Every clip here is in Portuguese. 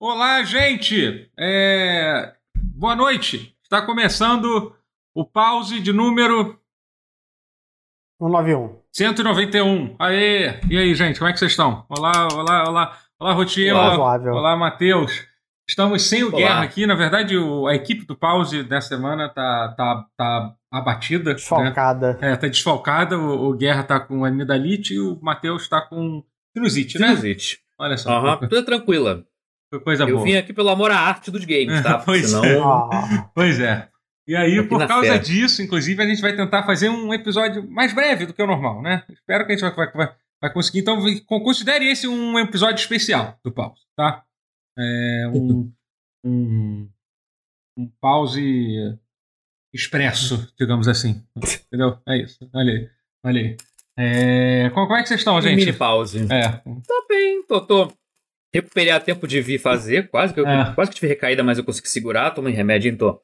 Olá, gente! É... Boa noite! Está começando o pause de número 191. 191. Aê! E aí, gente, como é que vocês estão? Olá, olá, olá. Olá, Rotinho. Olá, Olá, olá Matheus. Estamos sem o Olá. Guerra aqui. Na verdade, o- a equipe do pause dessa semana tá, tá, tá abatida. Né? Desfalcada. É, tá desfalcada. O, o Guerra tá com amidalite e o Matheus tá com sinusite, né? Sinusite. Olha só. Aham, que tudo tranquila. Coisa Eu boa. vim aqui pelo amor à arte dos games, tá? Pois Senão. é. Ah, Pois é. E aí, Aqui por causa fé. disso, inclusive, a gente vai tentar fazer um episódio mais breve do que o normal, né? Espero que a gente vai, vai, vai- vai conseguir. Então, considere esse um episódio especial do pause, tá? É um, um, um pause expresso, digamos assim. Entendeu? É isso. Olha aí. Olha aí. É, como, como é que vocês estão, Um gente? mini pause. É. Tô bem, tô, tô. Recuperei a tempo de vir fazer, quase que eu É. quase que tive recaída, mas eu consegui segurar, tomei remédio e tô.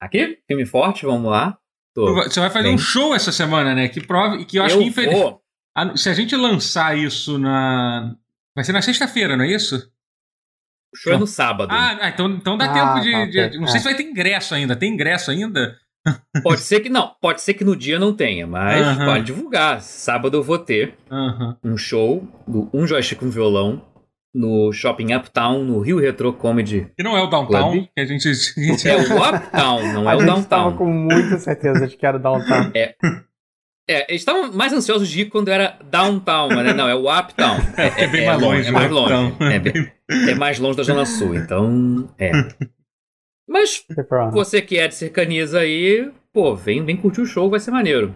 Aqui, firme e forte, vamos lá. Tô. Você vai fazer bem. um show essa semana, né? Que prova e que eu acho que infeliz... vou. Ah, Se a gente lançar isso na. Vai ser na sexta-feira, não é isso? O show é no sábado. Ah, ah, então, então dá Ah, tempo de. tá, de- ok. não sei É. se vai ter ingresso ainda. Tem ingresso ainda? Pode ser que não, pode ser que no dia não tenha, mas Aham. pode divulgar. Sábado eu vou ter Aham. um show do Um Joystick com Violão no Shopping Uptown, no Rio Retro Comedy. Que não é o downtown, Club. que a gente. a gente- É o Uptown, não é a o gente tava Downtown. com muita certeza de que era downtown. É, eles estavam mais ansiosos de ir quando era downtown, mas né, não, é o uptown. É, porque é bem mais longe. É mais o longe. É, bem- é mais longe da Zona Sul, então. É. Mas você que é de cercanias aí, pô, vem, vem curtir o show, vai ser maneiro.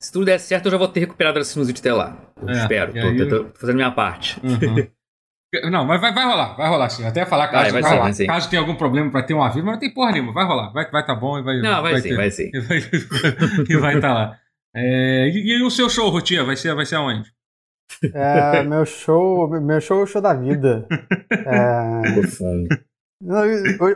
Se tudo der certo, eu já vou ter recuperado a sinusite até lá. Eu É, espero, tô, aí- tô- tô fazendo minha parte. Uhum. Não, mas vai, vai rolar, vai rolar sim. Até falar caso, Vai, vai caso, sim, vai sim. caso tenha algum problema pra ter um aviso, mas não tem porra nenhuma. Vai rolar, vai, vai tá bom e vai. Não, vai, sim, ter- vai sim. E vai, e vai tá lá. É, e, e o seu show, Rotia, vai ser, vai ser aonde? É, meu show, meu show é o show da vida. É,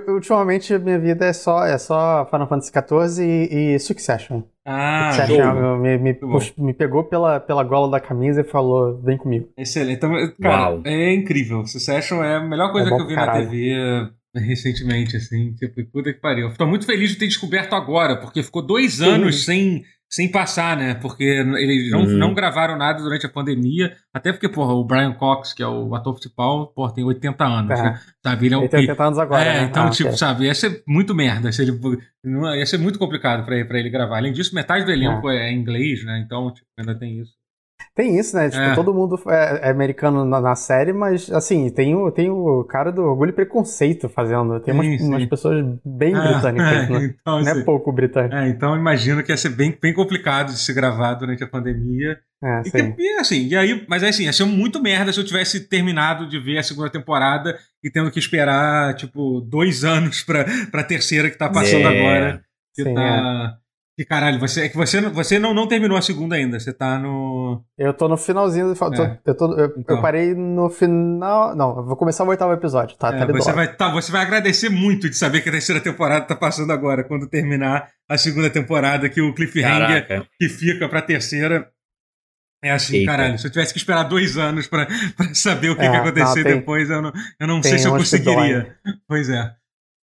ultimamente minha vida é só, é só Final Fantasy XIV e, e Succession. Ah, Succession me, me, me pegou pela, pela gola da camisa e falou: vem comigo. Excelente. Então, cara, Uau. é incrível. Succession é a melhor coisa É bom que eu vi na. TV eh, recentemente, assim. Tipo, puta que pariu. Eu tô muito feliz de ter descoberto agora, porque ficou dois Sim. anos sem, sem passar, né? Porque eles não, Uhum. não gravaram nada durante a pandemia. Até porque, porra, o Brian Cox, que é o ator principal, porra, tem 80 anos, É. né? Sabe? Ele é um. Ele tem 80 anos agora. é, né? então, Ah, tipo, sabe, ia ser muito merda se ele. Ia ser muito complicado pra ele, pra ele gravar. Além disso, metade do elenco é, em inglês, né? Então, tipo, ainda tem isso. Tem isso, né? Tipo, É. todo mundo é, é americano na, na série, mas assim, tem o, tem o cara do Orgulho e Preconceito fazendo. Tem umas, Sim, sim. umas pessoas bem Ah, britânicas, né? então, Não é assim, pouco britânico. É, então imagino que ia ser bem, bem complicado de se gravar durante a pandemia. É, E, sim. que, e assim, e aí, mas assim, ia ser muito merda se eu tivesse terminado de ver a segunda temporada e tendo que esperar, tipo, dois anos pra, pra terceira que tá passando É. agora. Que Sim, tá. Que caralho, você, é que você, não- você não, não terminou a segunda ainda, você tá no. Eu tô no finalzinho. do- tô- É. eu, tô- eu- Então. eu parei no final. Não, eu vou começar o oitavo episódio, tá? É, tá você, vai, tá, você vai agradecer muito de saber que a terceira temporada tá passando agora, quando terminar a segunda temporada, que o cliffhanger Caraca. que fica pra terceira. É assim, Eita. caralho. Se eu tivesse que esperar dois anos pra, pra saber o que, É, que ia acontecer não, tem- depois, eu não, eu não sei se eu conseguiria. Pois é.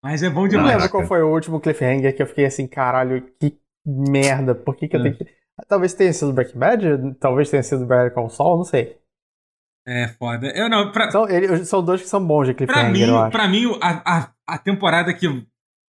Mas é bom Eu não demais. lembro qual foi o último cliffhanger que eu fiquei assim, caralho, que merda. Por que, que eu É. tenho que. Talvez tenha sido Breaking Bad, talvez tenha sido Better Call Saul, não sei. É foda. Eu não, pra, São, ele- são dois que são bons de pra cliffhanger, mim, eu acho. pra mim a, a, a temporada que.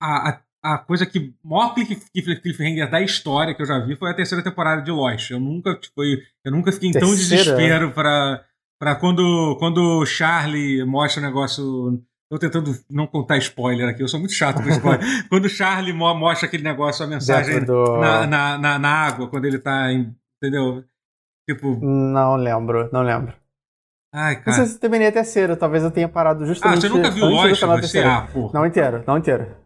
A, a, a coisa que. maior cliff- cliff- cliffhanger da história que eu já vi foi a terceira temporada de Lost. Eu nunca, tipo, eu nunca fiquei em tão desespero pra, pra quando, quando o Charlie mostra o negócio. Tô tentando não contar spoiler aqui, eu sou muito chato com spoiler. quando o Charlie mo- mostra aquele negócio, a mensagem do... na, na, na, na água, quando ele tá em. Entendeu? Tipo, Não lembro, não lembro. ai, Não cara. sei se terminei a terceira, talvez eu tenha parado Ah, justamente você nunca viu Lost? Você, terceira. ah, porra. Não inteiro, não inteiro.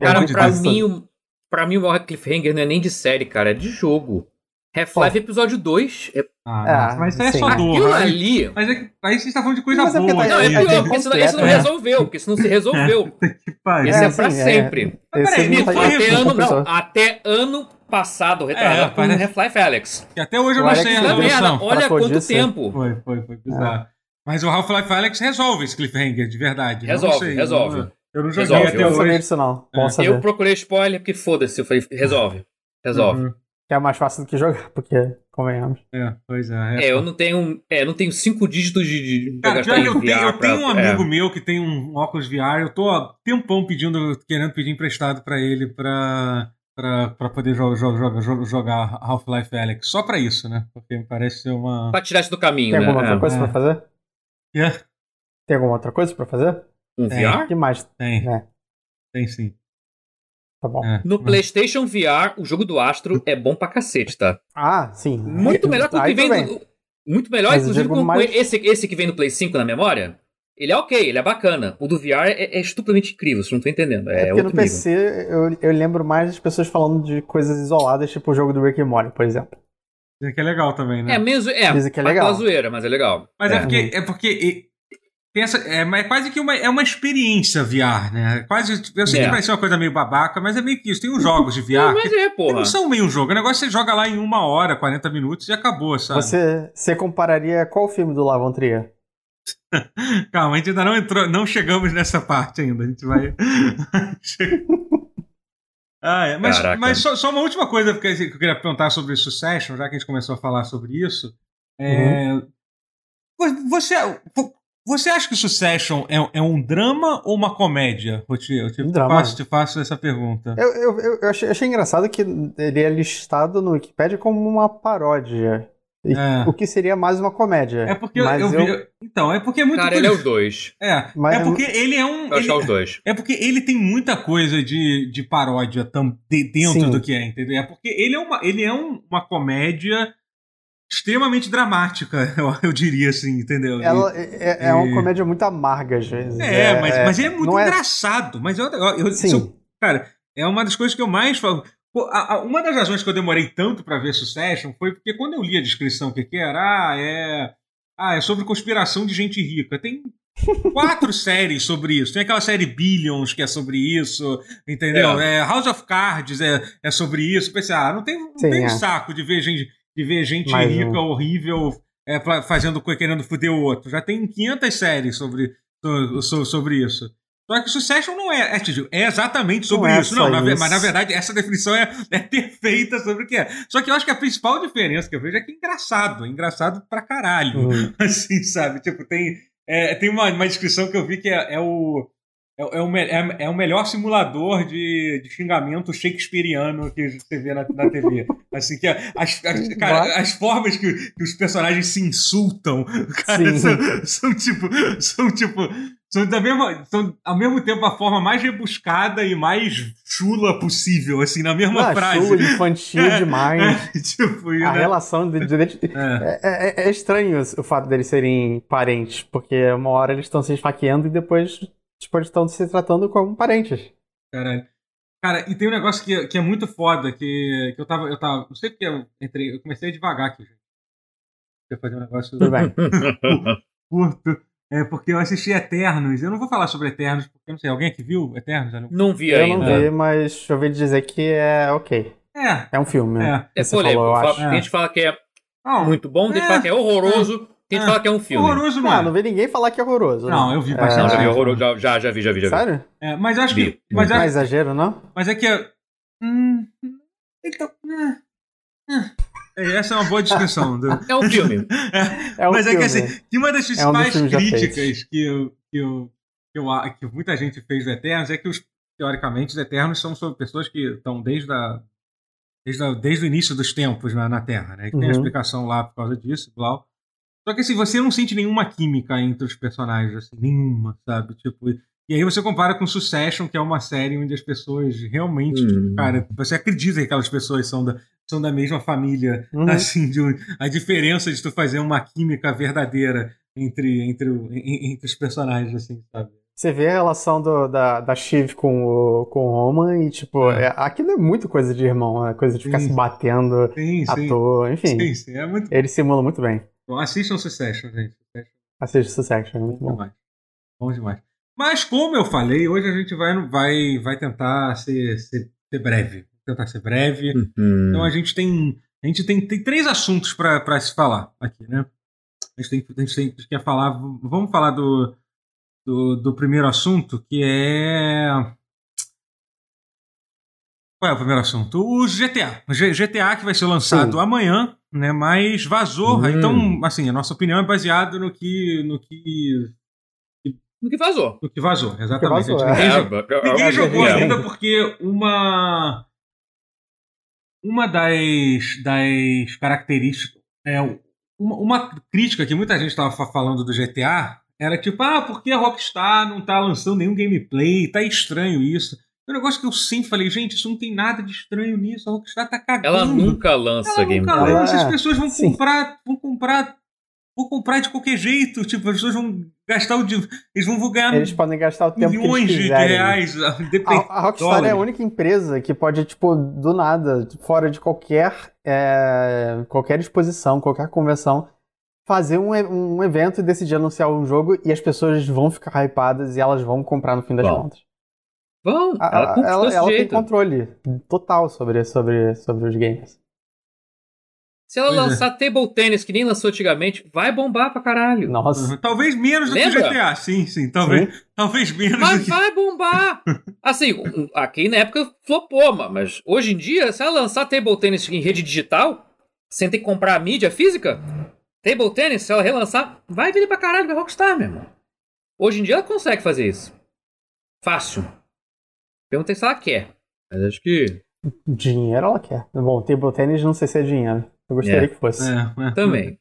Eu Cara, pra mim, pra mim o maior cliffhanger não é nem de série, cara, é de jogo. Half-Life Episódio 2. É... Ah, É, nossa, mas isso aí é só dor. Aquilo né? ali. Mas é que, aí você tá falando de coisa Mas é boa. tá- Não, é é- pior, é porque isso, isso não resolveu, porque isso não se resolveu. Que pariu. Esse é, É, pra sim, é. sempre. Esse peraí, não tá- foi Até ano, não, até ano passado, É, retrasado, Half-Life Alex. Que até hoje eu não sei a resolução. olha quanto disso. tempo. Foi, foi, foi bizarro. Mas o Half-Life Alex resolve esse cliffhanger, de verdade. Resolve, sei, resolve. Eu não, joguei Resolve, até hoje. É. Eu procurei spoiler porque foda-se. Eu falei, resolve. Resolve. Que é mais fácil do que jogar, porque, convenhamos. É, pois é. É, eu não tenho. É, eu não tenho cinco dígitos de. de Cara, pior que eu tenho, eu tenho um amigo é. meu que tem um óculos VR, eu tô há tempão pedindo, querendo pedir emprestado pra ele pra, pra, pra poder jo jo jo jo- jogar Half-Life Alex. Só pra isso, né? Porque me parece ser uma. Pra tirar isso do caminho, Tem né? alguma outra É. coisa É. pra fazer? É, Tem alguma outra coisa pra fazer? Um É. VR? O que mais? tem. É. Tem sim. Tá bom. É. No PlayStation VR, o jogo do Astro é bom pra cacete, tá? Ah, sim. Muito melhor que o que vem. do- Muito melhor, Mas inclusive, com, mais- esse, esse que vem no Play 5 na memória. Ele é ok, ele é bacana. O do VR é, é estuplamente incrível, vocês não estão entendendo. É, É porque outro no nível. PC eu, eu lembro mais das pessoas falando de coisas isoladas, tipo o jogo do Rick and Morty, por exemplo. Dizem que é legal também, né? É mesmo, é. Dizem que é parte legal. da zoeira, mas é legal. Mas é, É. porque. É porque essa, é, mas é quase que uma, é uma experiência VR, né? Quase, eu sei É. que parece uma coisa meio babaca, mas é meio que isso. Tem uns jogos de Não, VR mas que é, porra. não são meio um jogo. O negócio é você joga lá em uma hora, 40 minutos e acabou, sabe? Você, você compararia qual filme do Lavon Trier? Calma, a gente ainda não entrou, não chegamos nessa parte ainda. A gente vai. ah, é. Mas, Caraca. mas só, só uma última coisa que eu queria perguntar sobre Succession, já que a gente começou a falar sobre isso. É, Você, você acha que Succession é, é um drama ou uma comédia, Rotier? Eu te, Um drama. faço, te faço essa pergunta. Eu, eu, eu- eu achei, achei engraçado que ele é listado no Wikipedia como uma paródia. E É. O que seria mais uma comédia. É porque eu, Mas eu vi. Então, é porque é muito. Cara, ele é os dois. É, Mas- é porque ele é um. Eu acho que é ele- os dois. É porque ele tem muita coisa de, de paródia tam, de- dentro Sim. do que é, entendeu? É porque ele é uma, ele é um- uma comédia extremamente dramática, eu, eu diria assim, entendeu? Ela é, é e- uma comédia muito amarga, às vezes. é, mas, mas é muito é- engraçado. Mas eu, eu, eu- eu- cara, é uma das coisas que eu mais falo. Pô, a- a- uma das razões que eu demorei tanto pra ver Succession foi porque quando eu li a descrição que que era, ah, é, ah, é sobre conspiração de gente rica. Tem quatro séries sobre isso. Tem aquela série Billions que é sobre isso, entendeu? É, House of Cards é, é sobre isso. Pensei, ah, não tem, não Sim, tem é. saco de ver gente, de ver gente Mais rica, um. horrível, é, fa- fazendo querendo foder o outro. Já tem 500 séries sobre, so- so- sobre isso. Só que Succession não é, é, te digo, é exatamente sobre Não é isso. só Não, na isso. mas na verdade essa definição é, é perfeita sobre o que é. Só que eu acho que a principal diferença que eu vejo é que é engraçado. É engraçado pra caralho. Uhum. Assim, sabe? Tipo, tem, é, tem uma, uma descrição que eu vi que é, é o. É, é o, é, é o melhor simulador de, de xingamento shakespeariano que você vê na, na TV. Assim, que é- as, as, cara, as formas que, que os personagens se insultam, cara, são, são tipo. São tipo. São, da mesma, são ao mesmo tempo a forma mais rebuscada e mais chula possível, assim, na mesma Ah, frase. chulo, infantil É, demais. É, tipo, A né? relação de, de- de- É. é, é- é estranho o fato deles serem parentes, porque uma hora eles estão se esfaqueando e depois tipo, eles estão se tratando como parentes. Caralho. Cara, e tem um negócio que, que é muito foda, que, que eu tava. Eu tava. Não sei porque eu entrei. Eu comecei devagar aqui, gente. Eu fazer um negócio Tudo bem. curto. É porque eu assisti Eternos. Eu não vou falar sobre Eternos, porque eu não sei. Alguém aqui viu Eternos? Eu não- Não vi Eu ainda. não vi, mas eu ouvi dizer que é ok. É. É um filme, né? É. É Você polêmico. falou, eu. Tem gente que fala que é Não, muito bom, tem gente que É. fala que é horroroso, tem gente que É. fala que é um filme. horroroso não Ah, é. não vi ninguém falar que é horroroso. Não, né? eu vi É, bastante Não, já vi gente. horroroso, já, já, já vi, já vi, já vi. Sério? É, mas acho que. Vi. Mas, Não é exagero, não? mas é que. é- Hum, então. é, é. Essa é uma boa descrição. do- É um filme. É um Mas é que filme. assim, que uma das É um principais filmes já críticas que, eu, que, eu, que, eu, que muita gente fez do Eternos é que, os, teoricamente, os Eternos são sobre pessoas que estão desde, a, desde, a- desde o início dos tempos na, na Terra, né? Que tem a Uhum. explicação lá por causa disso, blá. Só que assim, você não sente nenhuma química entre os personagens, assim, nenhuma, sabe? Tipo, e aí você compara com Succession, que é uma série onde as pessoas realmente, Hum. cara, você acredita que aquelas pessoas são da, são da mesma família, Uhum. assim, de a diferença de tu fazer uma química verdadeira entre, entre, entre os personagens, assim, sabe? Você vê a relação do- da, da Shiv com o, com o Roman e, tipo, É. é- aquilo é muito coisa de irmão, é coisa de ficar Sim. se batendo Sim, à sim. toa, enfim. Sim, sim, é muito Ele simula muito bem. Bom. Assistam Succession, gente. Assiste Succession, é muito Bom bom. demais. Bom demais. Mas, como eu falei, hoje a gente vai, vai, vai tentar ser, ser, ser breve. Tentar ser breve. Uhum. Então a gente tem. A gente tem, tem três assuntos para se falar aqui, né? a gente tem, a gente tem, a gente quer falar. Vamos falar do, do, do primeiro assunto, que é. Qual é o primeiro assunto? O GTA. O G- GTA que vai ser lançado Sim. amanhã, né? Mas vazou. Hum. Então, assim, a nossa opinião é baseada no que, no que, No que vazou. no que vazou. Exatamente. vazou, A gente- é. ninguém, é, ninguém é, jogou é, ainda porque uma uma das, das características é uma, uma crítica que muita gente estava falando do GTA era tipo ah porque a Rockstar não tá lançando nenhum gameplay tá estranho isso é um negócio que eu sempre falei gente isso não tem nada de estranho nisso a Rockstar tá cagando Ela nunca lança ela nunca gameplay. lança, as pessoas vão sim. comprar vão comprar vão comprar de qualquer jeito tipo as pessoas vão gastar o dinheiro eles vão ganhar Eles podem gastar o tempo que milhões eles de quiserem. reais ah, depende- A, a Rockstar é a dólares. única empresa que pode, tipo, do nada, fora de qualquer, é, qualquer exposição, qualquer convenção, fazer um, um evento e decidir anunciar um jogo e as pessoas vão ficar hypadas e elas vão comprar no fim das Bom, contas. Vão, A- ela a- ela ela tem controle total sobre, sobre, sobre os games. Se ela Pois é. lançar Table Tennis, que nem lançou antigamente, vai bombar pra caralho. Nossa. Uhum. Talvez menos do que Lembra? o GTA, sim, sim. Talvez, talvez menos Mas do que. vai bombar! Assim, aqui na época flopou, ma- mas hoje em dia, se ela lançar Table Tennis em rede digital, sem ter que comprar a mídia física, Table Tennis, se ela relançar, vai vender pra caralho da Rockstar, meu irmão. Hoje em dia ela consegue fazer isso. Fácil. Perguntei se ela quer. Mas acho que Dinheiro ela quer. Bom, table tennis não sei se é dinheiro. Eu gostaria É. que fosse. É, é. também.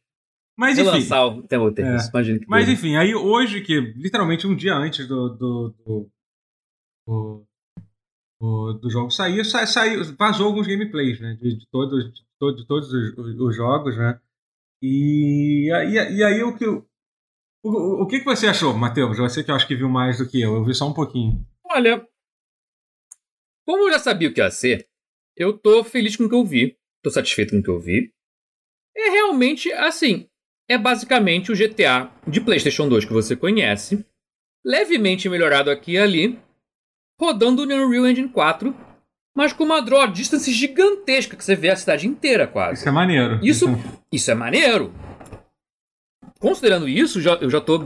Mas enfim. Relançar o Table Tennis, É. imagina que Mas enfim, aí hoje, que literalmente um dia antes do. do, do, do, do- do jogo sair, sa, saiu, vazou alguns gameplays, né? De, de todos, de, de todos os, os- os jogos, né? E, aí- e aí o que. O, o, o que, que você achou, Matheus? Você que eu acho que viu mais do que eu, eu vi só um pouquinho. Olha, como eu já sabia o que ia ser, eu tô feliz com o que eu vi. Tô satisfeito com o que eu vi. É realmente assim. É basicamente o GTA de PlayStation 2 que você conhece, levemente melhorado aqui e ali, rodando no Unreal Engine 4, mas com uma draw distance gigantesca que você vê a cidade inteira quase. Isso é maneiro. Isso, isso é maneiro. Considerando isso, já- eu já tô.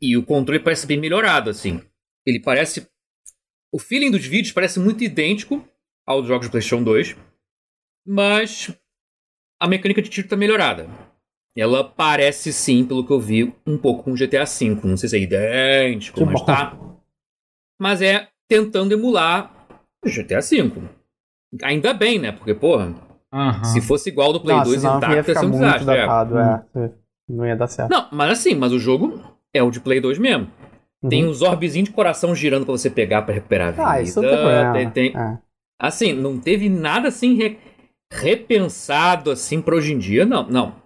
E o controle parece bem melhorado, assim. Ele parece. O feeling dos vídeos parece muito idêntico aos jogos do PlayStation 2, mas a mecânica de tiro tá melhorada. Ela parece sim, pelo que eu vi, um pouco com o GTA V. Não sei se é idêntico, Que mas bom. tá. Mas é tentando emular o GTA V. Ainda bem, né? Porque, porra, Aham. se fosse igual do Play Não, 2 senão intacto, ia ia ser um muito desastre. é. datado, é. Não ia dar certo. Não, mas assim, mas o jogo é o de Play 2 mesmo. Tem Uhum. uns orbezinhos de coração girando pra você pegar pra recuperar a vida. Ah, isso não tem problema. tem, tem- É. Assim, não teve nada assim re- repensado assim pra hoje em dia, não. Não.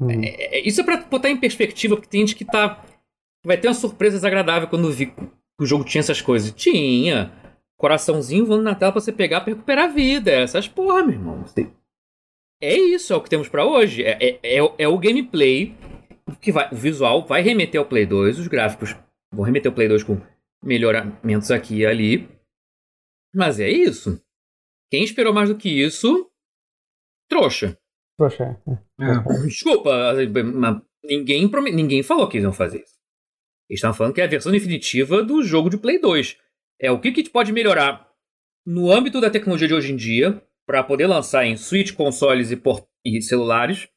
Uhum. É- isso é pra botar em perspectiva, porque tem gente que tá. Vai ter uma surpresa desagradável quando vi que o jogo tinha essas coisas. Tinha. Coraçãozinho voando na tela pra você pegar pra recuperar a vida. Essas porra, meu irmão. É isso, é o que temos pra hoje. É, é, é o- é o gameplay que vai. O visual vai remeter ao Play 2, os gráficos vão remeter ao Play 2 com melhoramentos aqui e ali. Mas é isso. Quem esperou mais do que isso, trouxa. Poxa, é. É. Desculpa, mas ninguém, prome- ninguém falou que eles iam fazer isso. Eles estavam falando que é a versão definitiva do jogo de Play 2. É o que, que pode melhorar no âmbito da tecnologia de hoje em dia para poder lançar em Switch, consoles e, por- e celulares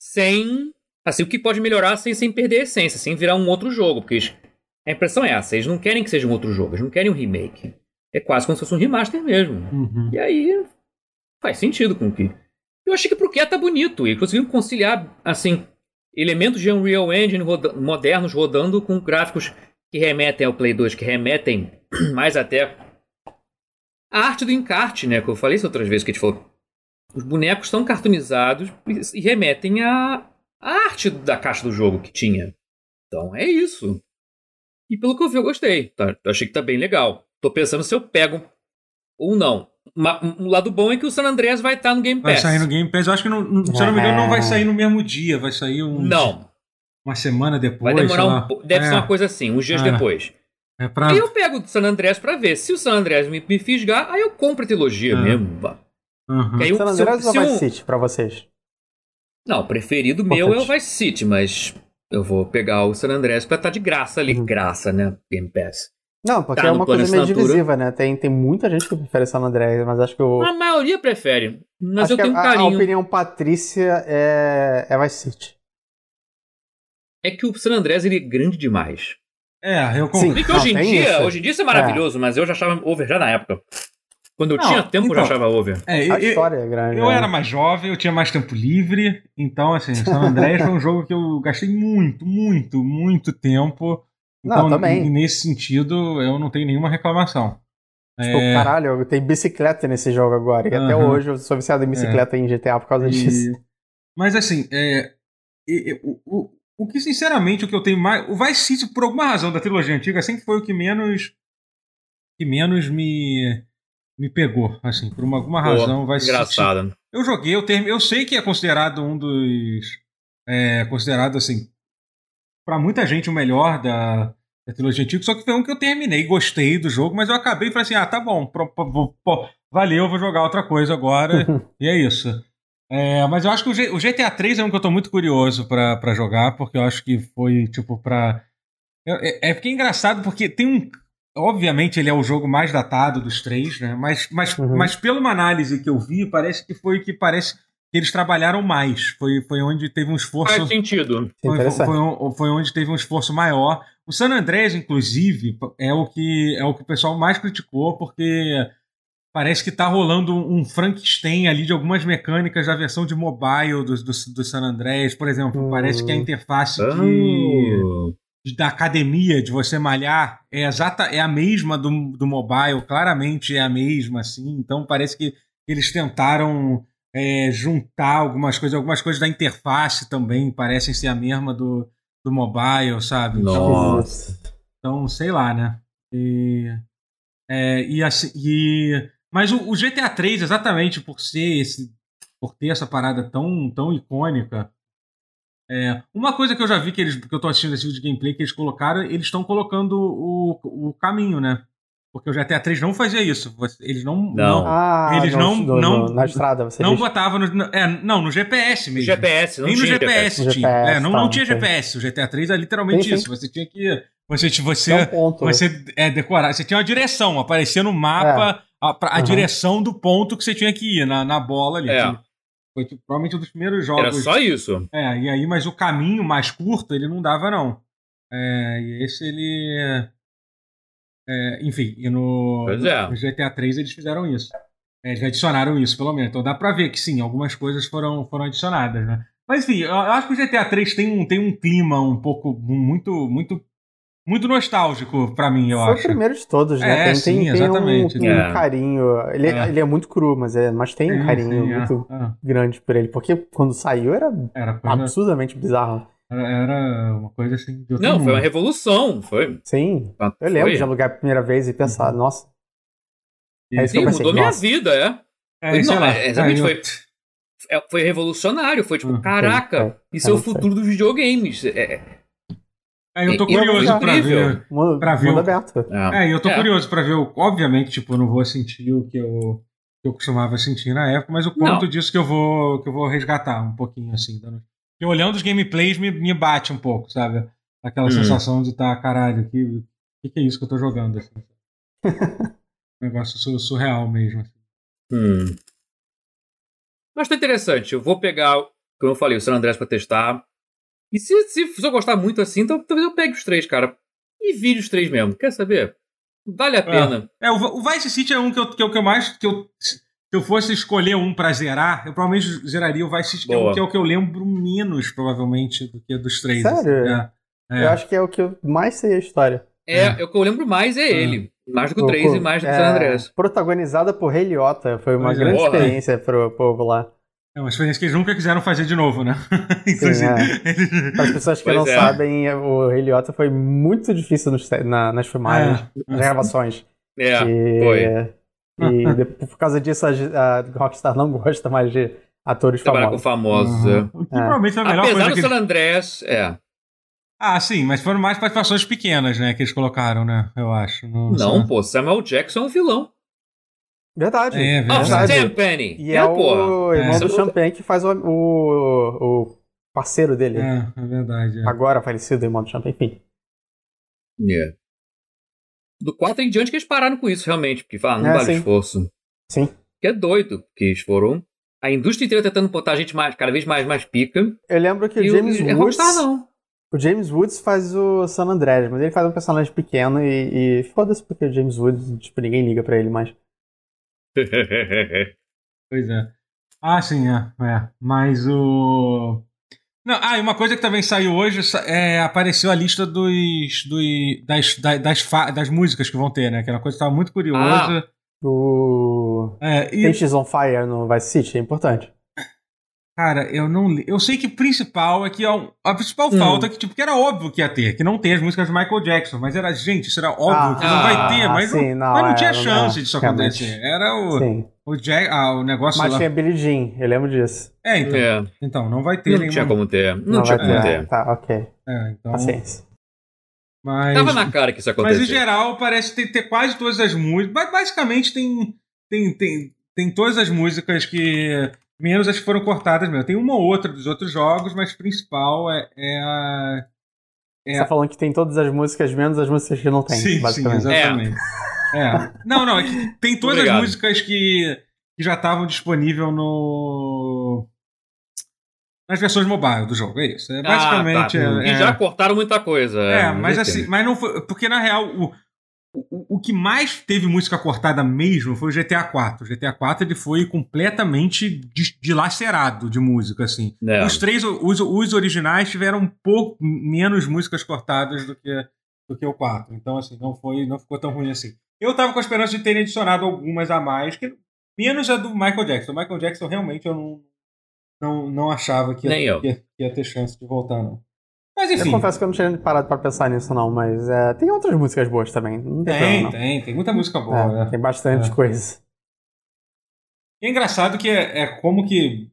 sem. Assim, o que pode melhorar sem, sem perder a essência, sem virar um outro jogo. Porque eles- a impressão é essa: eles não querem que seja um outro jogo, eles não querem um remake. É quase como se fosse um remaster mesmo. Uhum. E aí faz sentido com o que. Eu achei que pro que tá bonito. E conseguiram conciliar, assim, elementos de Unreal Engine roda- modernos rodando com gráficos que remetem ao Play 2, que remetem mais até a arte do encarte, né? Que eu falei isso outras vezes que a gente falou. Os bonecos são cartoonizados e- e remetem à, à arte da caixa do jogo que tinha. Então é isso. E pelo que eu vi, eu gostei. Tá? Eu achei que tá bem legal. Tô pensando se eu pego ou não. Ma- Um lado bom é que o San Andreas vai estar no Game Vai Pass. sair no Game Pass. Eu acho que, não, não- se eu não me engano, não vai sair no mesmo dia. Vai sair um, Não, uma semana depois. vai demorar um. Deve é, ser uma coisa assim, uns dias É. depois. É pra... Aí eu pego o San Andreas pra ver. Se o San Andreas me, me fisgar, aí eu compro a trilogia É. mesmo. Uhum. Que aí o- San se eu- Andreas ou se um- Vice eu- City pra vocês? Não, o preferido meu é o Importante. Vice City, mas Eu vou pegar o San Andreas pra estar de graça ali. Uhum. Graça, né? Game Pass. Não, porque Tá é uma coisa meio assinatura. divisiva, né? Tem, tem muita gente que prefere San Andreas, mas acho que o. A maioria prefere. Mas acho eu que tenho um a, a carinho. opinião Patrícia é, é Vice City. É que o San Andreas ele é grande demais. É, eu Sim. concordo. E que Não, hoje em tem dia, isso. hoje em dia isso é maravilhoso, mas eu já achava over já na época. Quando eu Não, tinha tempo, eu já então. achava over. É, A eu, história é grande. eu né? era mais jovem, eu tinha mais tempo livre, então, assim, San Andreas foi um jogo que eu gastei muito, muito, muito tempo. Não, Então, também. e nesse sentido, eu não tenho nenhuma reclamação. Tipo, É, caralho, tem bicicleta nesse jogo agora. E até Aham. hoje eu sou viciado em bicicleta em GTA por causa E- disso. Mas assim, é, e- e- o, o, o que sinceramente o que eu tenho mais. O Vice City, por alguma razão da trilogia antiga, sempre foi o que menos. que menos me. Me pegou. Assim, por uma, alguma Pô, razão, Vice City. engraçado. Eu joguei, eu, term... eu sei que é considerado um dos. É considerado assim. Pra muita gente o melhor da, da trilogia antiga, só que foi um que eu terminei, gostei do jogo, mas eu acabei e falei assim: ah, tá bom, pro- pro- pô, valeu, vou jogar outra coisa agora. e é isso. É, mas eu acho que o, G- o GTA 3 é um que eu tô muito curioso pra, pra jogar, porque eu acho que foi, tipo, pra. É, é porque é engraçado, porque tem um. Obviamente ele é o jogo mais datado dos três, né? Mas, mas, Uhum. mas pela uma análise que eu vi, parece que foi que parece que eles trabalharam mais. Foi, foi onde teve um esforço. Faz sentido. Foi, foi, foi onde teve um esforço maior. O San Andreas, inclusive, é o que é o que o pessoal mais criticou, porque parece que tá rolando um Frankenstein ali de algumas mecânicas da versão de mobile do, do, do San Andreas. Por exemplo, Hum. parece que a interface de, Oh. de- da academia, de você malhar, é exata, é a mesma do, do mobile, claramente é a mesma, assim. Então parece que eles tentaram é, juntar algumas coisas, algumas coisas da interface também parecem ser a mesma do, do mobile, sabe? Então, Nossa. então, sei lá, né? E, é, e assim, e, mas o, o GTA 3, exatamente por ser esse, por ter essa parada tão, tão icônica, é, uma coisa que eu já vi que eles, que eu tô assistindo esse vídeo de gameplay que eles colocaram, eles estão colocando o, o caminho, né? Porque o GTA 3 não fazia isso. Eles não, Não. Ah, Eles no- não- no- não- na estrada, você não diz. botavam no, é, não, no GPS mesmo. GPS, não Nem no tinha GPS, No tinha. GPS, é, não, tá, não tinha. GPS. O GTA 3 é literalmente sim. isso. Você tinha que. Você, você, É um ponto. você é, decorar. Você tinha uma direção, aparecia no mapa a, pra- a Uhum. direção do ponto que você tinha que ir na, na bola ali. É. Tinha- Foi provavelmente um dos primeiros Era jogos. só isso. É, e aí, mas o caminho mais curto ele não dava, não. É, e esse ele. é, enfim, e no, é. no GTA 3 eles fizeram isso. É, eles adicionaram isso, pelo menos. Então dá pra ver que sim, algumas coisas foram, foram adicionadas, né? Mas enfim, eu eu acho que o GTA 3 tem um, tem um clima um pouco muito, muito, muito nostálgico pra mim, eu Foi acho. o primeiro de todos, né? É, tem, sim, tem, tem exatamente. um, um É. carinho. Ele é. É. ele é muito cru, mas, é, mas tem um Sim, carinho sim, é. muito É, grande por ele. Porque quando saiu era Era, coisa, absurdamente bizarro. era, uma coisa assim. de outro Não, foi mundo. uma revolução. Foi. Sim. Eu Eu lembro de alugar a primeira vez e pensar, Uhum. nossa. E- É isso que Sim, eu pensei, mudou minha nossa. vida, é. É, Foi- não, é, exatamente, É, foi- É, Foi revolucionário. Foi tipo, Uhum. caraca, É, isso é o futuro dos videogames. É, É, eu tô E- e é curioso pra ver. Pra ver o- é. É, e eu tô É. curioso pra ver. O... Obviamente, tipo, eu não vou sentir o que eu, que eu costumava sentir na época, mas o quanto Não. disso que eu vou que eu vou resgatar um pouquinho, assim. dando- Porque olhando os gameplays me, me bate um pouco, sabe? Aquela Hum. sensação de estar, caralho, que, que que é isso que eu tô jogando? Assim. um negócio su- surreal mesmo. assim. Hum. Mas tá interessante. Eu vou pegar, como eu falei, o San Andreas pra testar. E se, se, se eu gostar muito assim, então talvez eu pegue os três, cara. E vire os três mesmo. Quer saber? Vale a pena. É, o, o Vice City é um que eu, que eu, que eu mais. Que eu, se eu fosse escolher um pra zerar, eu provavelmente zeraria o Vice City, que é, o, que é o que eu lembro menos, provavelmente, do que dos três. Sério? assim. É, é. Eu acho que é o que eu mais sei a história. É, é o que eu lembro mais é ele. Mais do que o O- 3 e mais do que o é, San Andreas. Protagonizada por Rei Liotta. Foi uma Pois é. grande Porra. experiência pro povo lá. É uma experiência que eles nunca quiseram fazer de novo, né? Sim, é. eles- Para as pessoas que Pois não é. sabem, o Rei Liotta foi muito difícil nos na- nas filmagens, É. nas gravações. É, e, foi. E de- por causa disso, a, a Rockstar não gosta mais de atores Trabalhar com famosos. famosos. é. Uhum. O que provavelmente foi a melhor Apesar coisa do que San. Andreas, é. Ah, sim, mas foram mais participações pequenas, né? Que eles colocaram, né? Eu acho. No... Não, pô, Samuel Jackson é um vilão. Verdade. É, Oh, verdade. Sam Penny. E é, porra. o irmão É. do Champagne que faz o, o, o parceiro dele. É, é verdade. É. Agora falecido em modo champ, enfim. Yeah. Do 4 em diante que eles pararam com isso, realmente, porque fala, não É, vale sim. o esforço. Sim. Que é doido, porque eles foram. A indústria inteira tentando botar a gente mais, cada vez mais, mais pica. Eu lembro que o James o, é Woods. Rockstar, não. O James Woods faz o San Andreas, mas ele faz um personagem pequeno e, e foda-se porque o James Woods, tipo, ninguém liga pra ele mais. Pois é. Ah, sim, é. é. Mas o. Não, ah, e uma coisa que também saiu hoje é, apareceu a lista dos, dos das, das, das, das músicas que vão ter, né? Que era uma coisa que eu tava muito curiosa. O. É, e, Faces on Fire no Vice City é importante. Cara, eu não li. Eu sei que o principal é que a, a principal Hum. falta é que, tipo, que era óbvio que ia ter, que não tem as músicas do Michael Jackson, mas era, gente, isso era óbvio que não vai ter, mas, sim, não, não, mas não é, tinha não- chance é, disso realmente. acontecer. Era o, Sim. o, Jack, ah, o negócio Mas lá. tinha Billie Jean, eu lembro disso. É, então, É, então, não vai ter não nenhuma. tinha como ter. Não, tinha vai como ter. ter. Tá, ok. É, então, Paciência. mas... Tava na cara que isso ia Mas em geral parece ter, ter quase todas as músicas. Ba- Basicamente tem, tem, tem, tem todas as músicas que. Menos as que foram cortadas mesmo. Tem uma ou outra dos outros jogos, mas principal é, é a. É Você tá falando que tem todas as músicas, menos as músicas que não tem, sim, sim, basicamente. exatamente. É. Não, não, é que tem todas Obrigado. as músicas que, que já estavam disponíveis no. Nas versões mobile do jogo, é isso. É, basicamente. Ah, tá. é, E é- já cortaram muita coisa. É, mas assim, mas não foi. Porque na real, o, o, o que mais teve música cortada mesmo foi o GTA 4. O GTA 4 ele foi completamente dilacerado de música, assim. É. Os três, os, os originais tiveram um pouco menos músicas cortadas do que, do que o 4. Então, assim, não foi, não ficou tão ruim assim. Eu tava com a esperança de terem adicionado algumas a mais, que, menos a do Michael Jackson. O Michael Jackson realmente eu não, não, não achava ia, que ia, que ia ter chance de voltar, não. Mas Eu enfim. confesso que eu não tinha parado pra pensar nisso, não, mas é, tem outras músicas boas também. Não tem, Tem, problema, tem, tem muita música boa. É, né? Tem bastante É. coisa. E é engraçado que é, é como que,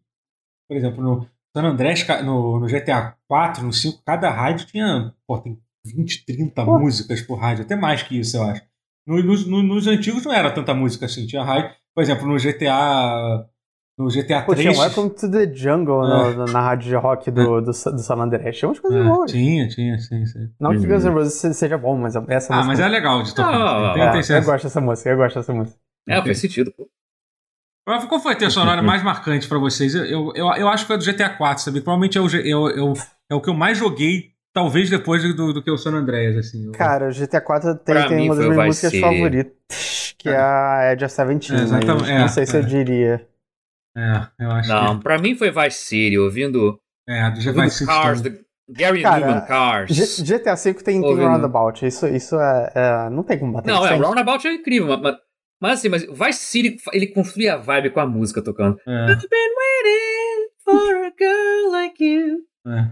por exemplo, no San Andrés, no, no GTA 4, no 5, cada rádio tinha, pô, tem 20, 30 Pô. músicas por rádio, até mais que isso, eu acho. No- nos, no- nos antigos não era tanta música assim, tinha rádio, por exemplo, no GTA no GTA Pô, tinha 3 Welcome to the Jungle É. no- na rádio de rock do, do, do San Andreas. Tinha umas coisas É, boas. tinha, tinha, sim, sim. Não que Uhum. Guns N' Roses se- seja bom, mas essa Ah, música... mas é legal de tocar. Ah, tem, É, tem, tem, eu gosto dessa música, eu gosto dessa música. É, faz sentido, pô. Qual foi a trilha sonora mais marcante pra vocês? Eu, eu, eu, eu acho que foi a do GTA 4, sabe? Provavelmente é o, eu, eu, é o que eu mais joguei, talvez depois do, do que o San Andreas, assim. Eu- Cara, o GTA 4 tem, Pra tem mim uma das minhas músicas City. favoritas, que é a Edge of Seventeen. É, exatamente, mas é, não sei se é. eu diria. É, eu acho Não, pra mim foi Vice City, ouvindo, que. É, do Vice Cars, the Gary Cara, Newman Cars. G- GTA V tem, tem. Roundabout, isso, isso é, é- Não tem como bater. Não, é, o Roundabout é incrível, mas, mas, mas assim, mas Vice City, ele construía a vibe com a música tocando. É, I've been waiting for a girl like you. é.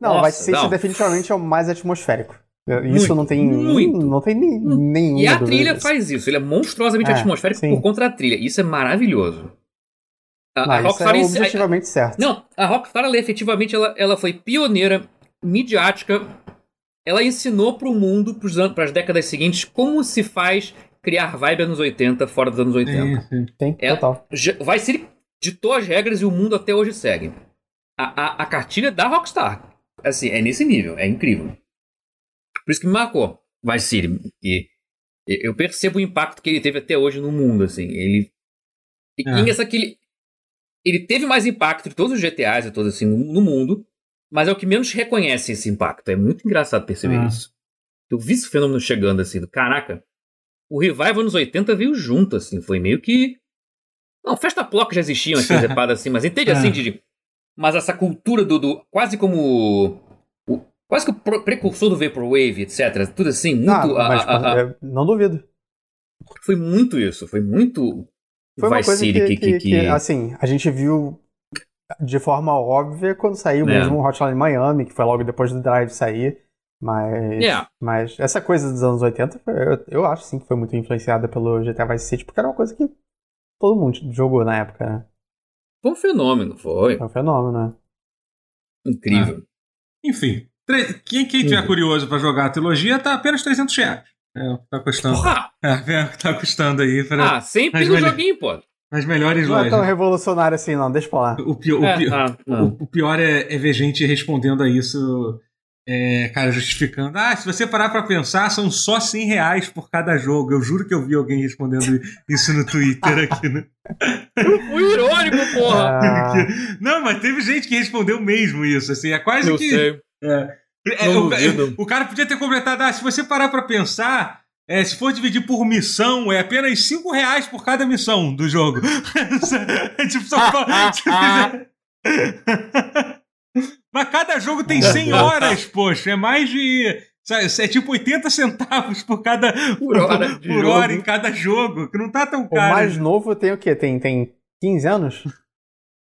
Não, Nossa, Vice City não. definitivamente é o mais atmosférico. Isso Muito, não tem. muito. Não tem nem, nenhuma E a trilha disso. faz isso, ele é monstruosamente É, atmosférico sim. por conta da trilha. Isso é maravilhoso. A, Não, a isso Rockstar é objetivamente certo. Não, a Rockstar, ela, efetivamente, ela, ela foi pioneira, midiática. Ela ensinou pro mundo, para as décadas seguintes, como se faz criar vibe anos 80 fora dos anos 80. Sim, sim. Tem, É- total. Vai ser ditou as regras e o mundo até hoje segue. A, a, a cartilha da Rockstar. Assim, é nesse nível, é incrível. Por isso que me marcou. Vai ser. E e eu percebo o impacto que ele teve até hoje no mundo, assim. Ele. E É. engraçado que ele. Ele teve mais impacto de todos os GTAs e todos assim no, mundo, mas é o que menos reconhece esse impacto. É muito engraçado perceber Ah. isso. Eu vi esse fenômeno chegando assim, do caraca. O Revival nos 80 veio junto, assim, foi meio que. Não, Festa Plock já existiam, assim, zepadas assim, mas entende assim, Ah. de. Mas essa cultura do. do- quase como. o- quase que o precursor do Vaporwave, etc. Tudo assim, muito. Ah, mas, a- a- a- é, não duvido. foi muito isso, foi muito. Foi uma Vice coisa City que, que- que, assim, a gente viu de forma óbvia quando saiu É. mesmo o Hotline Miami, que foi logo depois do Drive sair. Mas, Yeah. mas essa coisa dos anos 80, foi- eu, eu acho sim que foi muito influenciada pelo GTA Vice City, porque era uma coisa que todo mundo jogou na época, né? Foi um fenômeno, foi. Foi um fenômeno, né? Incrível. Enfim, tre- quem, quem tiver curioso pra jogar a trilogia tá apenas 300 reais. É o que tá custando. Porra! É, é o que tá custando aí. Pra... Ah, sempre no olha- joguinho, pô. nas melhores Não é lojas. tão revolucionário assim, não, deixa pra lá. O, pior, o, É, pior, ah, não. o- o pior é, é ver gente respondendo a isso, é, cara, justificando. Ah, se você parar pra pensar, são só 100 reais por cada jogo. Eu juro que eu vi alguém respondendo isso no Twitter aqui. Né? Fui irônico, porra! Ah, Não, mas teve gente que respondeu mesmo isso. Assim, é quase Eu que. sei. É, é, Não o, duvido. o cara podia ter completado, ah, se você parar pra pensar, é, se for dividir por missão, é apenas 5 reais por cada missão do jogo. É tipo, só Mas cada jogo tem 100 horas, poxa, é mais de. sabe, É tipo 80 centavos por cada. Por hora de por hora jogo. em cada jogo, que não tá tão o caro. mais novo tem o quê? Tem, tem 15 anos?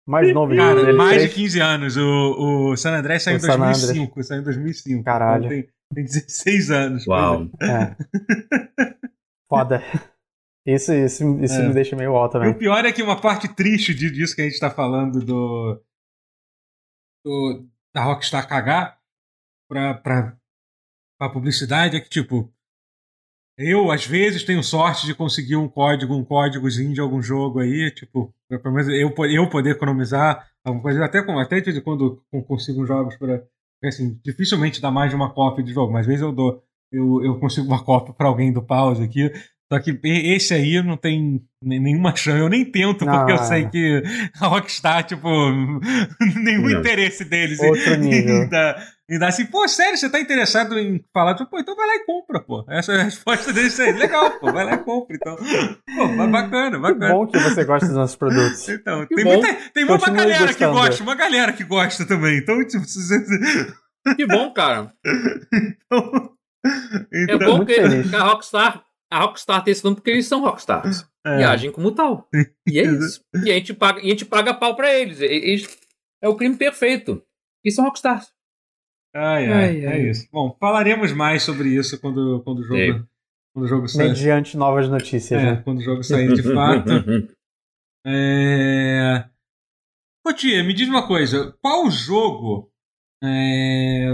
Mais novo Cara, dele, mais de três? 15 anos. O, o San André saiu em O San Andreas. 2005. Saiu em 2005. Caralho. Então tem, tem 16 anos. Uau. É. Foda. Isso, isso, isso É. me deixa meio alto E o pior é que uma parte triste de- disso que a gente tá falando do. do- da Rockstar cagar pra, pra, pra publicidade é que, tipo. Eu, às vezes, tenho sorte de conseguir um código, um códigozinho de algum jogo aí, tipo, pelo menos eu, eu poder economizar alguma coisa, até, com- até de vez em quando eu consigo jogos para assim, dificilmente dá mais de uma cópia de jogo, mas às vezes eu dou, eu, eu consigo uma cópia para alguém do pause aqui, só que esse aí não tem nenhuma chance. Eu nem tento, porque eu Ah. sei que a Rockstar, tipo, nenhum Não. interesse deles em- dar, em dar assim, pô, sério, você tá interessado em falar? Tipo, pô, então vai lá e compra, pô. Essa é a resposta deles aí. Legal, pô, vai lá e compra. Então, pô, ba- bacana, Que bacana. bom que você gosta dos nossos produtos. Então, Que tem, bom. muita, tem uma galera que gostando. gosta, uma galera que gosta também. Então, tipo, se você. Que bom, cara. É Então, bom muito que feliz. a Rockstar, a Rockstar tem esse nome porque eles são Rockstars. é. E agem como tal. E é isso. E a gente paga, e a gente paga pau pra eles. E- Eles, é o crime perfeito. E são Rockstars. Ai, ai, Ai, é ai. isso. Bom, falaremos mais sobre isso quando, quando, o, jogo, quando o jogo sair. Mediante novas notícias, É, né? quando o jogo sair de fato. É... Ô tia, me diz uma coisa. Qual jogo... é,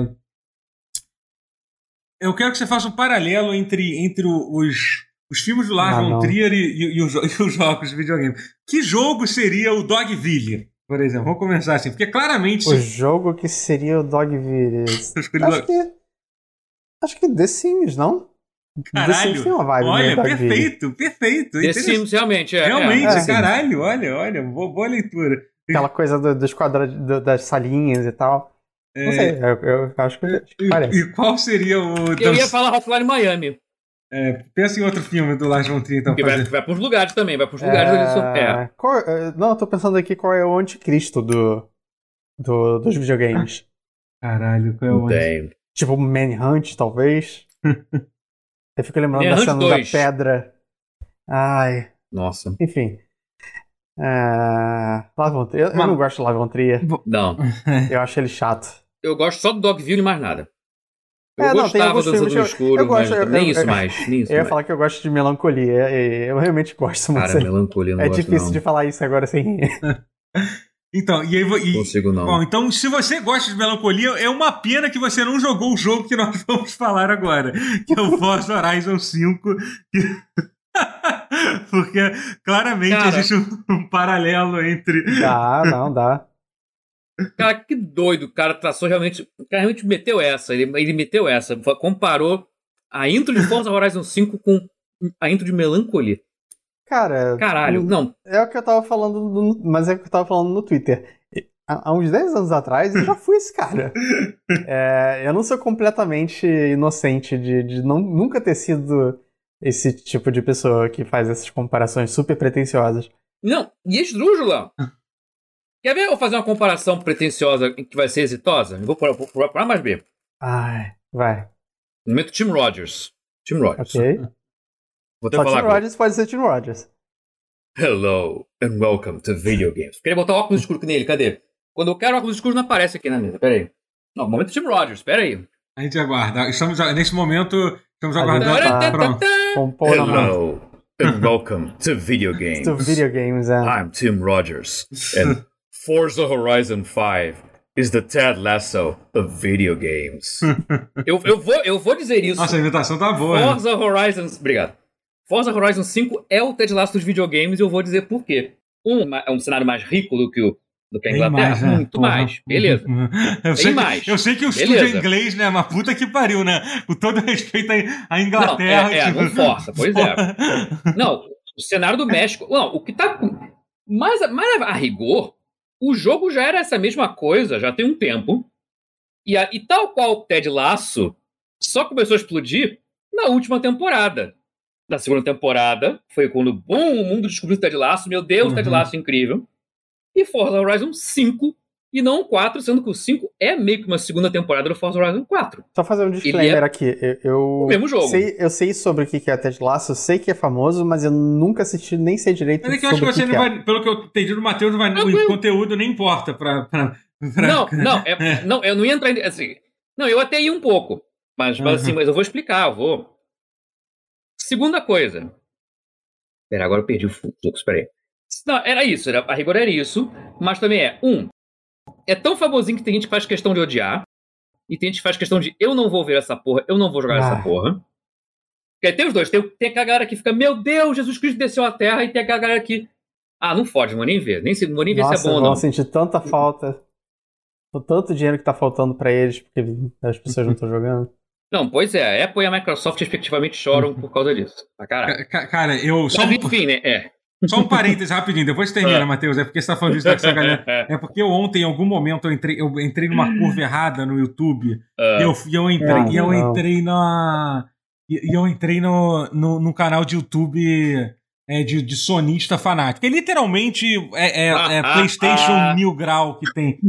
Eu quero que você faça um paralelo entre, entre os, os filmes do Lars Ah, von. Trier e, e- e os, e os jogos de videogame. Que jogo seria o Dogville, por exemplo? Vamos começar assim. Porque claramente... O se jogo que seria o Dogville. Acho que. Acho que The Sims, não? The Sims Caralho, tem uma vibe olha, perfeito, perfeito. The. Sims, realmente. É, Realmente, é, é. caralho, olha, olha, boa, boa leitura. Aquela coisa do- dos quadrados, do- das salinhas e tal. Não É, sei, eu, eu acho que, acho que E, parece. e qual seria o. Eu ia falar Hotline Miami. É, pensa em outro filme do Lars von Trier, então. Que vai, vai pros lugares também. Vai pros lugares. É. É, qual- é, não, eu tô pensando aqui qual é o anticristo do, do, dos videogames. Caralho, qual é o. Tem. Tipo Manhunt, talvez. eu fico lembrando da Manhunt cena 2. da pedra. Ai, Nossa. enfim. É... Lavon Trier- Eu, eu Mano. não gosto de Lavon Trier. Não. Eu acho ele chato. Eu gosto só do Dogville e mais nada. Eu É, não, tem gostava alguns do filmes do que eu- escuro, eu gosto, mas eu- nem eu- isso eu- mais. Nem isso Eu ia mais. falar que eu gosto de melancolia. Eu realmente gosto muito. Cara, melancolia não é gosto, difícil não. de falar isso agora sem rir. Então, e aí. E, Não consigo, não. Bom, então, se você gosta de melancolia, é uma pena que você não jogou o jogo que nós vamos falar agora, que é o Forza Horizon 5. que- Porque claramente Cara. existe um, um paralelo entre. Dá, não, dá. Cara, que doido. O cara traçou realmente. O cara realmente meteu essa. Ele, ele meteu essa. Comparou a intro de Forza Horizon 5 com a intro de Melancolia. Cara, Caralho, não. é o que eu tava falando, no- mas é o que eu tava falando no Twitter. Há uns 10 anos atrás eu já fui esse cara. É, eu não sou completamente inocente de, de não, nunca ter sido esse tipo de pessoa que faz essas comparações super pretensiosas. Não, e esdrújula. Quer ver eu fazer uma comparação pretensiosa que vai ser exitosa? Eu vou procurar vou procurar mais B. Ai, vai. No momento, Tim Rogers. Tim Rogers. Ok. Vou até Só falar Tim. Rogers pode ser Tim Rogers. Hello and welcome to video games. Queria botar o óculos escuro nele, cadê? Quando eu quero óculos escuros não aparece aqui na mesa, peraí. Não, momento Tim Rogers, peraí. A gente aguarda. Estamos, nesse momento, estamos A aguardando. tá- Pronto. Hello and welcome to video games. Do videogames, é. I'm Tim Rogers, and Forza Horizon 5 is the Ted Lasso of video games. eu, eu, vou, eu vou dizer isso. Nossa, a imitação tá boa. né? Forza Horizon. Obrigado. Forza Horizon 5 é o Ted Lasso dos videogames e eu vou dizer por quê. Um, é um cenário mais rico do que o do que a Inglaterra? Mais, né? Muito Porra. mais, beleza. Eu sei, mais. Que, eu sei que o beleza. estúdio é inglês, né? Mas puta que pariu, né? Com todo respeito à Inglaterra. Não, é, é tipo... não força, pois é. não, o cenário do México. Não, o que tá. Mais, mais a rigor, o jogo já era essa mesma coisa, já tem um tempo. E, a, e tal qual o Ted Laço só começou a explodir na última temporada. Na segunda temporada, foi quando, bom, o mundo descobriu o Ted Laço. Meu Deus, uhum. Ted Laço é incrível e Forza Horizon 5 e não o 4, sendo que o 5 é meio que uma segunda temporada do Forza Horizon 4. Só fazer um disclaimer é aqui. Eu, o mesmo jogo. Sei, eu sei sobre o que é Ted Lasso, sei que é famoso, mas eu nunca assisti, nem sei direito Mas é que eu acho que você que não é. vai, pelo que eu entendi do Matheus, o conteúdo nem importa pra... pra, pra... Não, não, é, não, eu não ia entrar em, assim, não, eu até ia um pouco, mas, mas assim, mas eu vou explicar, eu vou. Segunda coisa. Pera, agora eu perdi o fluxo, peraí. Não, era isso, era, a rigor era isso, mas também é, um, é tão famosinho que tem gente que faz questão de odiar, e tem gente que faz questão de eu não vou ver essa porra, eu não vou jogar ah. essa porra. Porque tem os dois, tem, tem aquela galera que fica, meu Deus, Jesus Cristo desceu à terra, e tem aquela galera que, ah, não fode, não vou nem ver, nem, não vou nem ver Nossa, se é bom ou não. Nossa, senti tanta falta, o tanto dinheiro que tá faltando para eles, porque as pessoas não estão jogando. Não, pois é, a Apple e a Microsoft respectivamente choram por causa disso. Tá, caralho. Cara, eu só. Mas, enfim, né? É. Só um parênteses rapidinho, depois termina, é. Matheus. É porque você tá falando disso dessa galera. É porque eu ontem, em algum momento, eu entrei, eu entrei numa curva errada no YouTube. Uh. E, eu, e eu entrei, não, e eu entrei na. E eu entrei no, no, no canal de YouTube é, de, de sonista fanático. É literalmente é, é, é PlayStation mil grau que tem.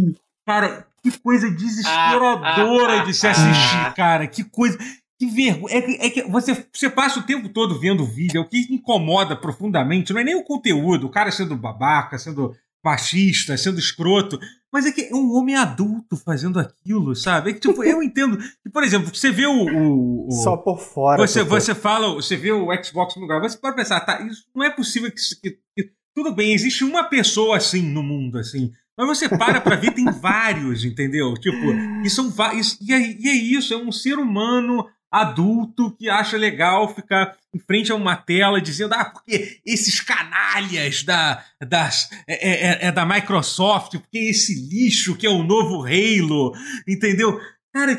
Cara, que coisa desesperadora de se assistir, cara. Que coisa. Que vergonha. É que, é que você, você passa o tempo todo vendo o vídeo. O que incomoda profundamente não é nem o conteúdo, o cara sendo babaca, sendo machista, sendo escroto, mas é que é um homem adulto fazendo aquilo, sabe? É que, tipo, eu entendo. Que, por exemplo, você vê o, o, o. Só por fora. Você, você fala, você vê o Xbox no lugar, você pode pensar, tá, isso não é possível que, que, que. Tudo bem, existe uma pessoa assim no mundo, assim. Mas você para pra ver, tem vários, entendeu? Tipo, e são vários. E é, e é isso, é um ser humano adulto que acha legal ficar em frente a uma tela dizendo ah, porque esses canalhas da, das, é, é, é, é da Microsoft, porque esse lixo que é o novo Halo, entendeu? Cara,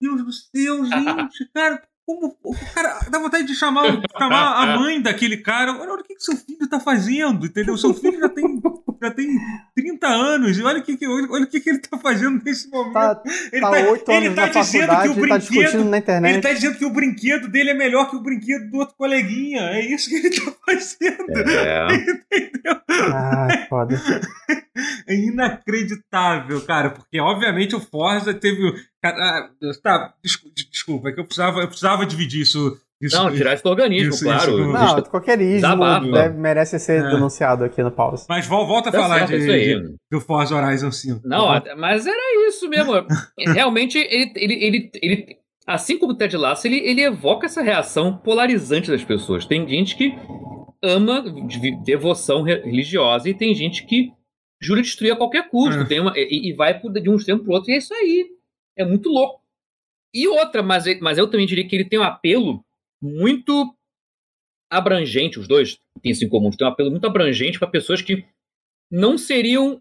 Deus do céu, gente, cara, como o cara dá vontade de chamar, chamar a mãe daquele cara. Olha, olha o que, que seu filho tá fazendo, entendeu? Seu filho já tem, já tem 30 anos e olha o que, que, olha, olha o que, que ele tá fazendo nesse momento. Tá, ele tá, tá 8 anos ele tá dizendo que o tá brinquedo. na internet. Ele tá dizendo que o brinquedo dele é melhor que o brinquedo do outro coleguinha. É isso que ele tá fazendo. É. Entendeu? Ah, foda. É inacreditável, cara, porque obviamente o Forza teve ah, tá, desculpa, é que eu precisava, eu precisava dividir isso. Isso não, tirar isso do organismo, isso, claro. Isso, não, qualquer ismo deve, merece ser é. denunciado aqui no pause. Mas volta a tá falar de, de, do Forza Horizon 5. Não, mas era isso mesmo. Realmente, ele, ele, ele, ele, assim como o Ted Lasso, ele, ele evoca essa reação polarizante das pessoas. Tem gente que ama devoção religiosa e tem gente que jura destruir a qualquer custo. É. Tem uma, e, e vai de um extremo pro outro, e é isso aí. É muito louco. E outra, mas, mas eu também diria que ele tem um apelo muito abrangente, os dois têm isso em comum, tem um apelo muito abrangente para pessoas que não seriam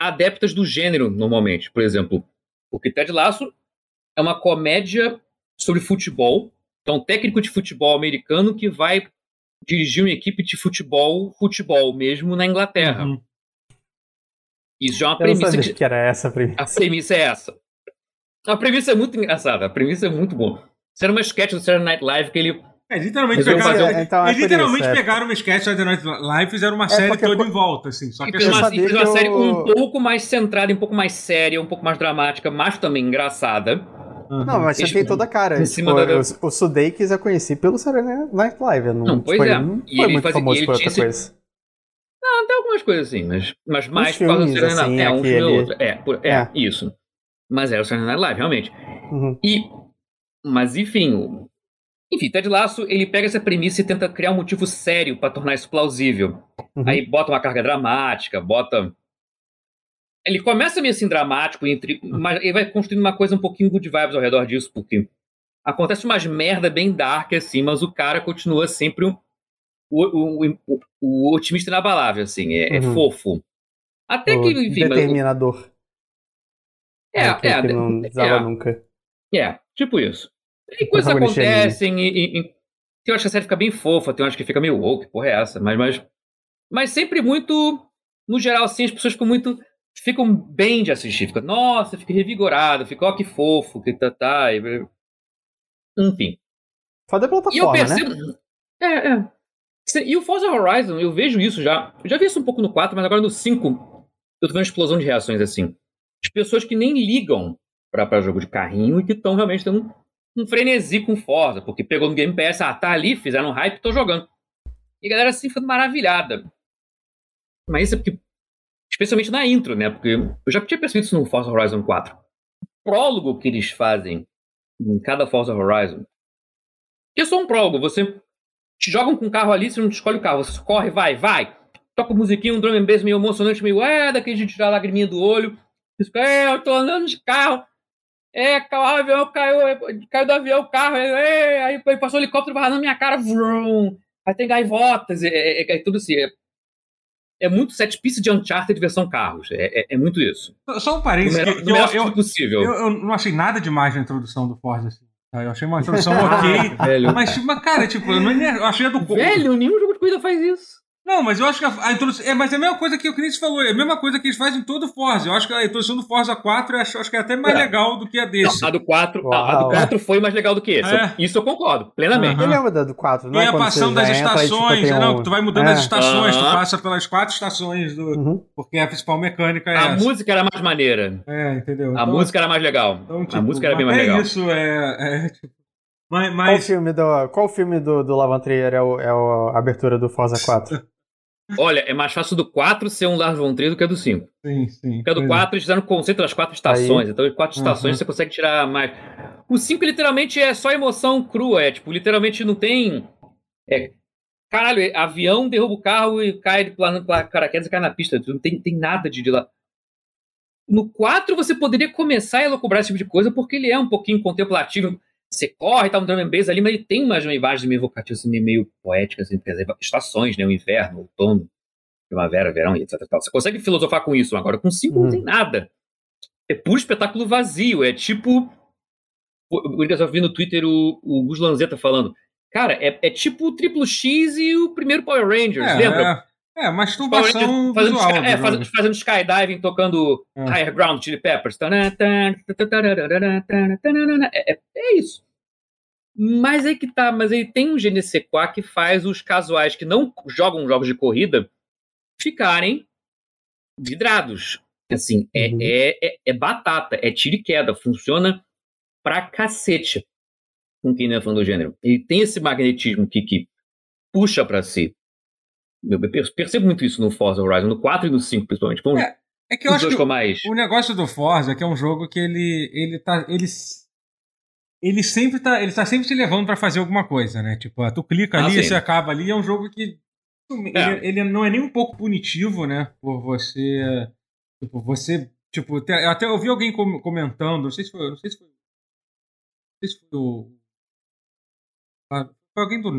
adeptas do gênero normalmente. Por exemplo, o Ted Lasso é uma comédia sobre futebol, então um técnico de futebol americano que vai dirigir uma equipe de futebol, futebol mesmo na Inglaterra. Uhum. Isso já é uma premissa. que... que era essa a premissa. A premissa é essa. A premissa é muito engraçada, a premissa é muito boa. Isso era uma sketch do Saturday Night Live que ele. É, literalmente pegaram, fazer... é, então, é literalmente isso, é. pegaram uma sketch do Saturday Night Live e fizeram uma é série toda em volta, assim. Só que e fez uma, e fez uma série eu... um pouco mais centrada, um pouco mais séria, um pouco mais dramática, mas também engraçada. Uhum. Não, mas você tem toda a cara. Em tipo, da... O, o Sudeikis eu conheci pelo Saturday Night Live. Não, não pois é. Não foi muito fazia, famoso por outra esse... coisa. Não, tem algumas coisas assim, mas, mas mais por causa do Saturday Night Live. É, um filme ou outro. É, por, é, é, isso. Mas era o Saturday Night Live, realmente. Uhum. E, mas enfim, enfim, Ted Lasso, ele pega essa premissa e tenta criar um motivo sério para tornar isso plausível. Uhum. Aí bota uma carga dramática, bota... Ele começa meio assim dramático, entre... Uhum. mas ele vai construindo uma coisa um pouquinho good vibes ao redor disso, porque acontece umas merda bem dark assim, mas o cara continua sempre o, o, o, o otimista inabalável, assim, é, é Uhum. fofo. Até O que, enfim, mas- determinador. é, Aquele é, que não desaba é, nunca. É, tipo isso. E coisas protagonista é acontecem, e, e, e tem horas que a série fica bem fofa, tem horas que fica meio woke, porra é essa, mas, mas, mas sempre muito, no geral, assim, as pessoas ficam muito, ficam bem de assistir, fica, nossa, fica revigorado, fica, ó que fofo, que tá, tá, e- enfim. Foda a E eu plataforma, né? percebo. É, é. Se- E o Forza Horizon, eu vejo isso já. Eu já vi isso um pouco no 4, mas agora no 5, eu tô vendo uma explosão de reações assim. De pessoas que nem ligam pra jogo de carrinho e que estão realmente tendo um, um frenesi com Forza, porque pegou no Game Pass, ah, tá ali, fizeram um hype, tô jogando. E a galera assim ficando maravilhada. Mas isso é porque. Especialmente na intro, né? Porque eu já tinha percebido isso no Forza Horizon 4. O prólogo que eles fazem em cada Forza Horizon que é só um prólogo. Você te jogam com um carro ali, você não escolhe o carro. Você corre, vai, vai. Toca musiquinha, um drum and bass meio emocionante, meio é, daquele de tirar a lagriminha do olho. É, eu tô andando de carro. É, o avião caiu, é, caiu do avião o carro. É, é, aí passou o helicóptero vai na minha cara. Vrum, aí tem gaivotas. É, é, é, é tudo assim. É, é muito set piece de Uncharted versão carros. É, é, é muito isso. Só- um parênteses. melhor, que- no que melhor eu, eu, possível. eu, eu não achei nada demais na introdução do Forza. Assim, tá? Eu achei uma introdução ok. Velho. Mas, mas, cara, tipo, eu, não, eu achei a do Velho, nenhum jogo de corrida faz isso. Não, mas eu acho que a, a introdução. É, mas é a mesma coisa que o Chris falou, é a mesma coisa que eles fazem em todo o Forza. Eu acho que a introdução do Forza 4 eu acho, acho que é até mais É. legal do que a desse. Não, a do 4, a, a do Uau. 4 foi mais legal do que esse. É. Isso eu concordo, plenamente. Aham. Eu lembro da do 4, não Tem é a passão das já entra e, tipo, estações, tem não, um- tu vai mudando É. as estações, tu Aham. passa pelas quatro estações do. Uhum. Porque a principal mecânica é A essa. música era mais maneira. É, entendeu? A Então- música era mais legal. então, a tipo, música era bem mais até legal. isso é. é, tipo, mas. Qual mas filme do, qual filme do, do Lava Trier é, o, é a abertura do Forza 4? Olha, é mais fácil do 4 ser um Lars von Trier do que a do 5. sim, sim. Porque a do pois é. 4 eles fizeram o conceito das quatro estações. Então, as quatro Uhum. estações você consegue tirar mais. O 5 literalmente é só emoção crua. É tipo, literalmente não tem. É. Caralho, é avião derruba o carro e cai de plano para paraquedas e cai na pista. Não tem, tem nada de, de lá. No 4 você poderia começar a elocubrar esse tipo de coisa porque ele é um pouquinho contemplativo. Você corre, tá um drum and bass ali, mas ele tem umas imagens meio evocativas, assim, meio, poéticas, assim, quer dizer, estações, né? O inverno, o outono, primavera, verão e etc. tal. Você consegue filosofar com isso. Agora, com 5 não Uhum. tem nada. É puro espetáculo vazio. É tipo. O eu só vi no Twitter o, o Gus Lanzetta falando. Cara, é, é tipo o Triplo X e o primeiro Power Rangers, É, lembra? É, é masturbação Rangers fazendo, visual. sky- é, do fazendo, fazendo skydiving, tocando É. Higher Ground Chili Peppers. É, é, é isso. Mas aí que tá, mas aí tem um GNC4 que faz os casuais que não jogam jogos de corrida ficarem vidrados. Assim, é, Uhum. é, é, é batata, é tiro e queda, funciona pra cacete com quem não é fã do gênero. Ele tem esse magnetismo que, que puxa pra si. Eu per- percebo muito isso no Forza Horizon, no 4 e no 5, principalmente. É, É que eu acho que mais. o negócio do Forza é que é um jogo que ele ele tá ele ele sempre tá ele tá sempre te levando pra fazer alguma coisa, né? Tipo, ah, tu clica Ah, ali, sim. você acaba ali, é um jogo que ele, É. ele não é nem um pouco punitivo, né? Por você tipo, você tipo, eu até ouvi alguém com- comentando, não sei se foi, não sei se foi não sei se foi o ah, foi alguém do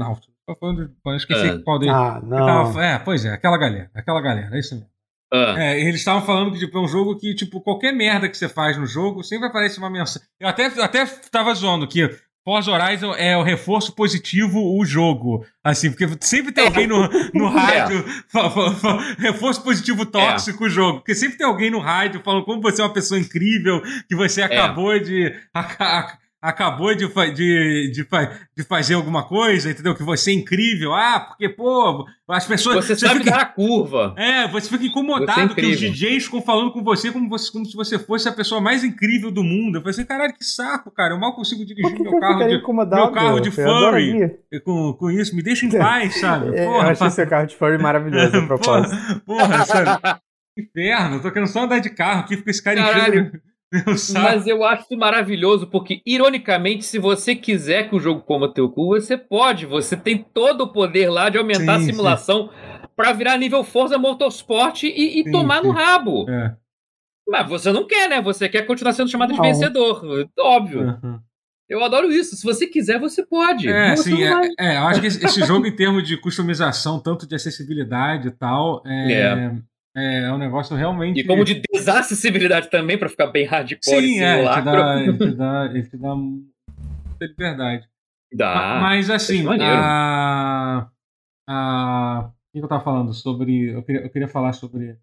Falando de- eu esqueci Ah. qual deles. Ah, não. tava- é, pois é, aquela galera, aquela galera, é isso mesmo. Ah, É, eles estavam falando que tipo, é um jogo que, tipo, qualquer merda que você faz no jogo sempre aparece uma mensagem. Eu até, até tava zoando que Forza Horizon é o reforço positivo o jogo. Assim, porque sempre tem alguém no, no rádio. fa- fa- fa- reforço positivo tóxico o jogo. Porque sempre tem alguém no rádio falando como você é uma pessoa incrível, que você acabou de. aca- acabou de, fa- de, de, fa- de fazer alguma coisa, entendeu? Que você é incrível. Ah, porque, pô, as pessoas. você sabe fica- dar a curva. é, você fica Você é incomodado que os. DJs ficam falando com você como, você como se você fosse a pessoa mais incrível do mundo. Eu falei assim, caralho, que saco, cara. Eu mal consigo dirigir meu eu carro de, incomodado? meu carro de Eu furry com, com isso. Me deixa em paz, sabe? É, Eu Porra, achei seu carro de furry maravilhoso, a propósito. porra, porra, sabe? Inferno, tô querendo só andar de carro aqui, fica esse cara Caralho. enchendo. Mas eu acho isso maravilhoso, porque, ironicamente, se você quiser que o jogo coma teu cu, você pode. Você tem todo o poder lá de aumentar Sim, a simulação pra virar nível Forza Motorsport e, e Sim, tomar no sim. rabo. É. Mas você não quer, né? Você quer continuar sendo chamado de Não. vencedor. Óbvio. Uhum. Eu adoro isso. Se você quiser, você pode. É, Você sim, é, vai. é, eu acho que esse, esse jogo, em termos de customização, tanto de acessibilidade e tal, é, é. é um negócio realmente. E como de desacessibilidade também, pra ficar bem hardcore Sim, esse é, ele te, lacro. dá, ele, te dá, ele te dá muita liberdade. Dá. Ma- Mas assim, acho maneiro. a, a. O que eu tava falando? Sobre. Eu queria, eu queria falar sobre.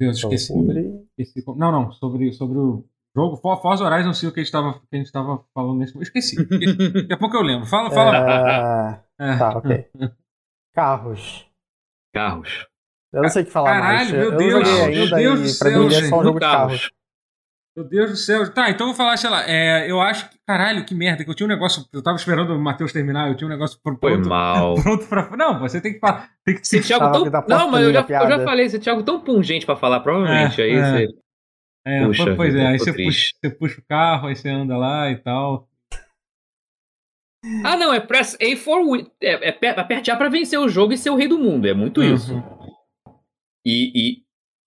Deus, esqueci. Sobre- esqueci não, não, sobre, sobre o jogo. For- Forza Horizon 5 que a gente tava, que a gente tava falando nesse. Eu esqueci. Daqui a pouco eu lembro. Fala, fala. É, É. Tá, ok. Carros. Carros. Eu não sei o que falar Caralho, mais. meu eu Deus, não meu Deus do céu, mim é gente, só um jogo de carros. Meu Deus do céu. Tá, então eu vou falar, sei lá. é, eu acho que. Caralho, que merda. Que eu tinha um negócio. Eu tava esperando o Matheus terminar. Eu tinha um negócio pr- Foi pronto. mal. Pronto pra. Não, você tem que falar. Tem que Esse Thiago tão. dá Não, mas eu já, eu já falei, esse Thiago tão pungente pra falar, provavelmente. É, aí é. você. É, Puxa pois vida, é, aí você triste. puxa, você puxa o carro, aí você anda lá e tal. Ah, não, é press A for win. É, é per- aperte A pra vencer o jogo e ser o rei do mundo. É muito isso. Uhum. E, e-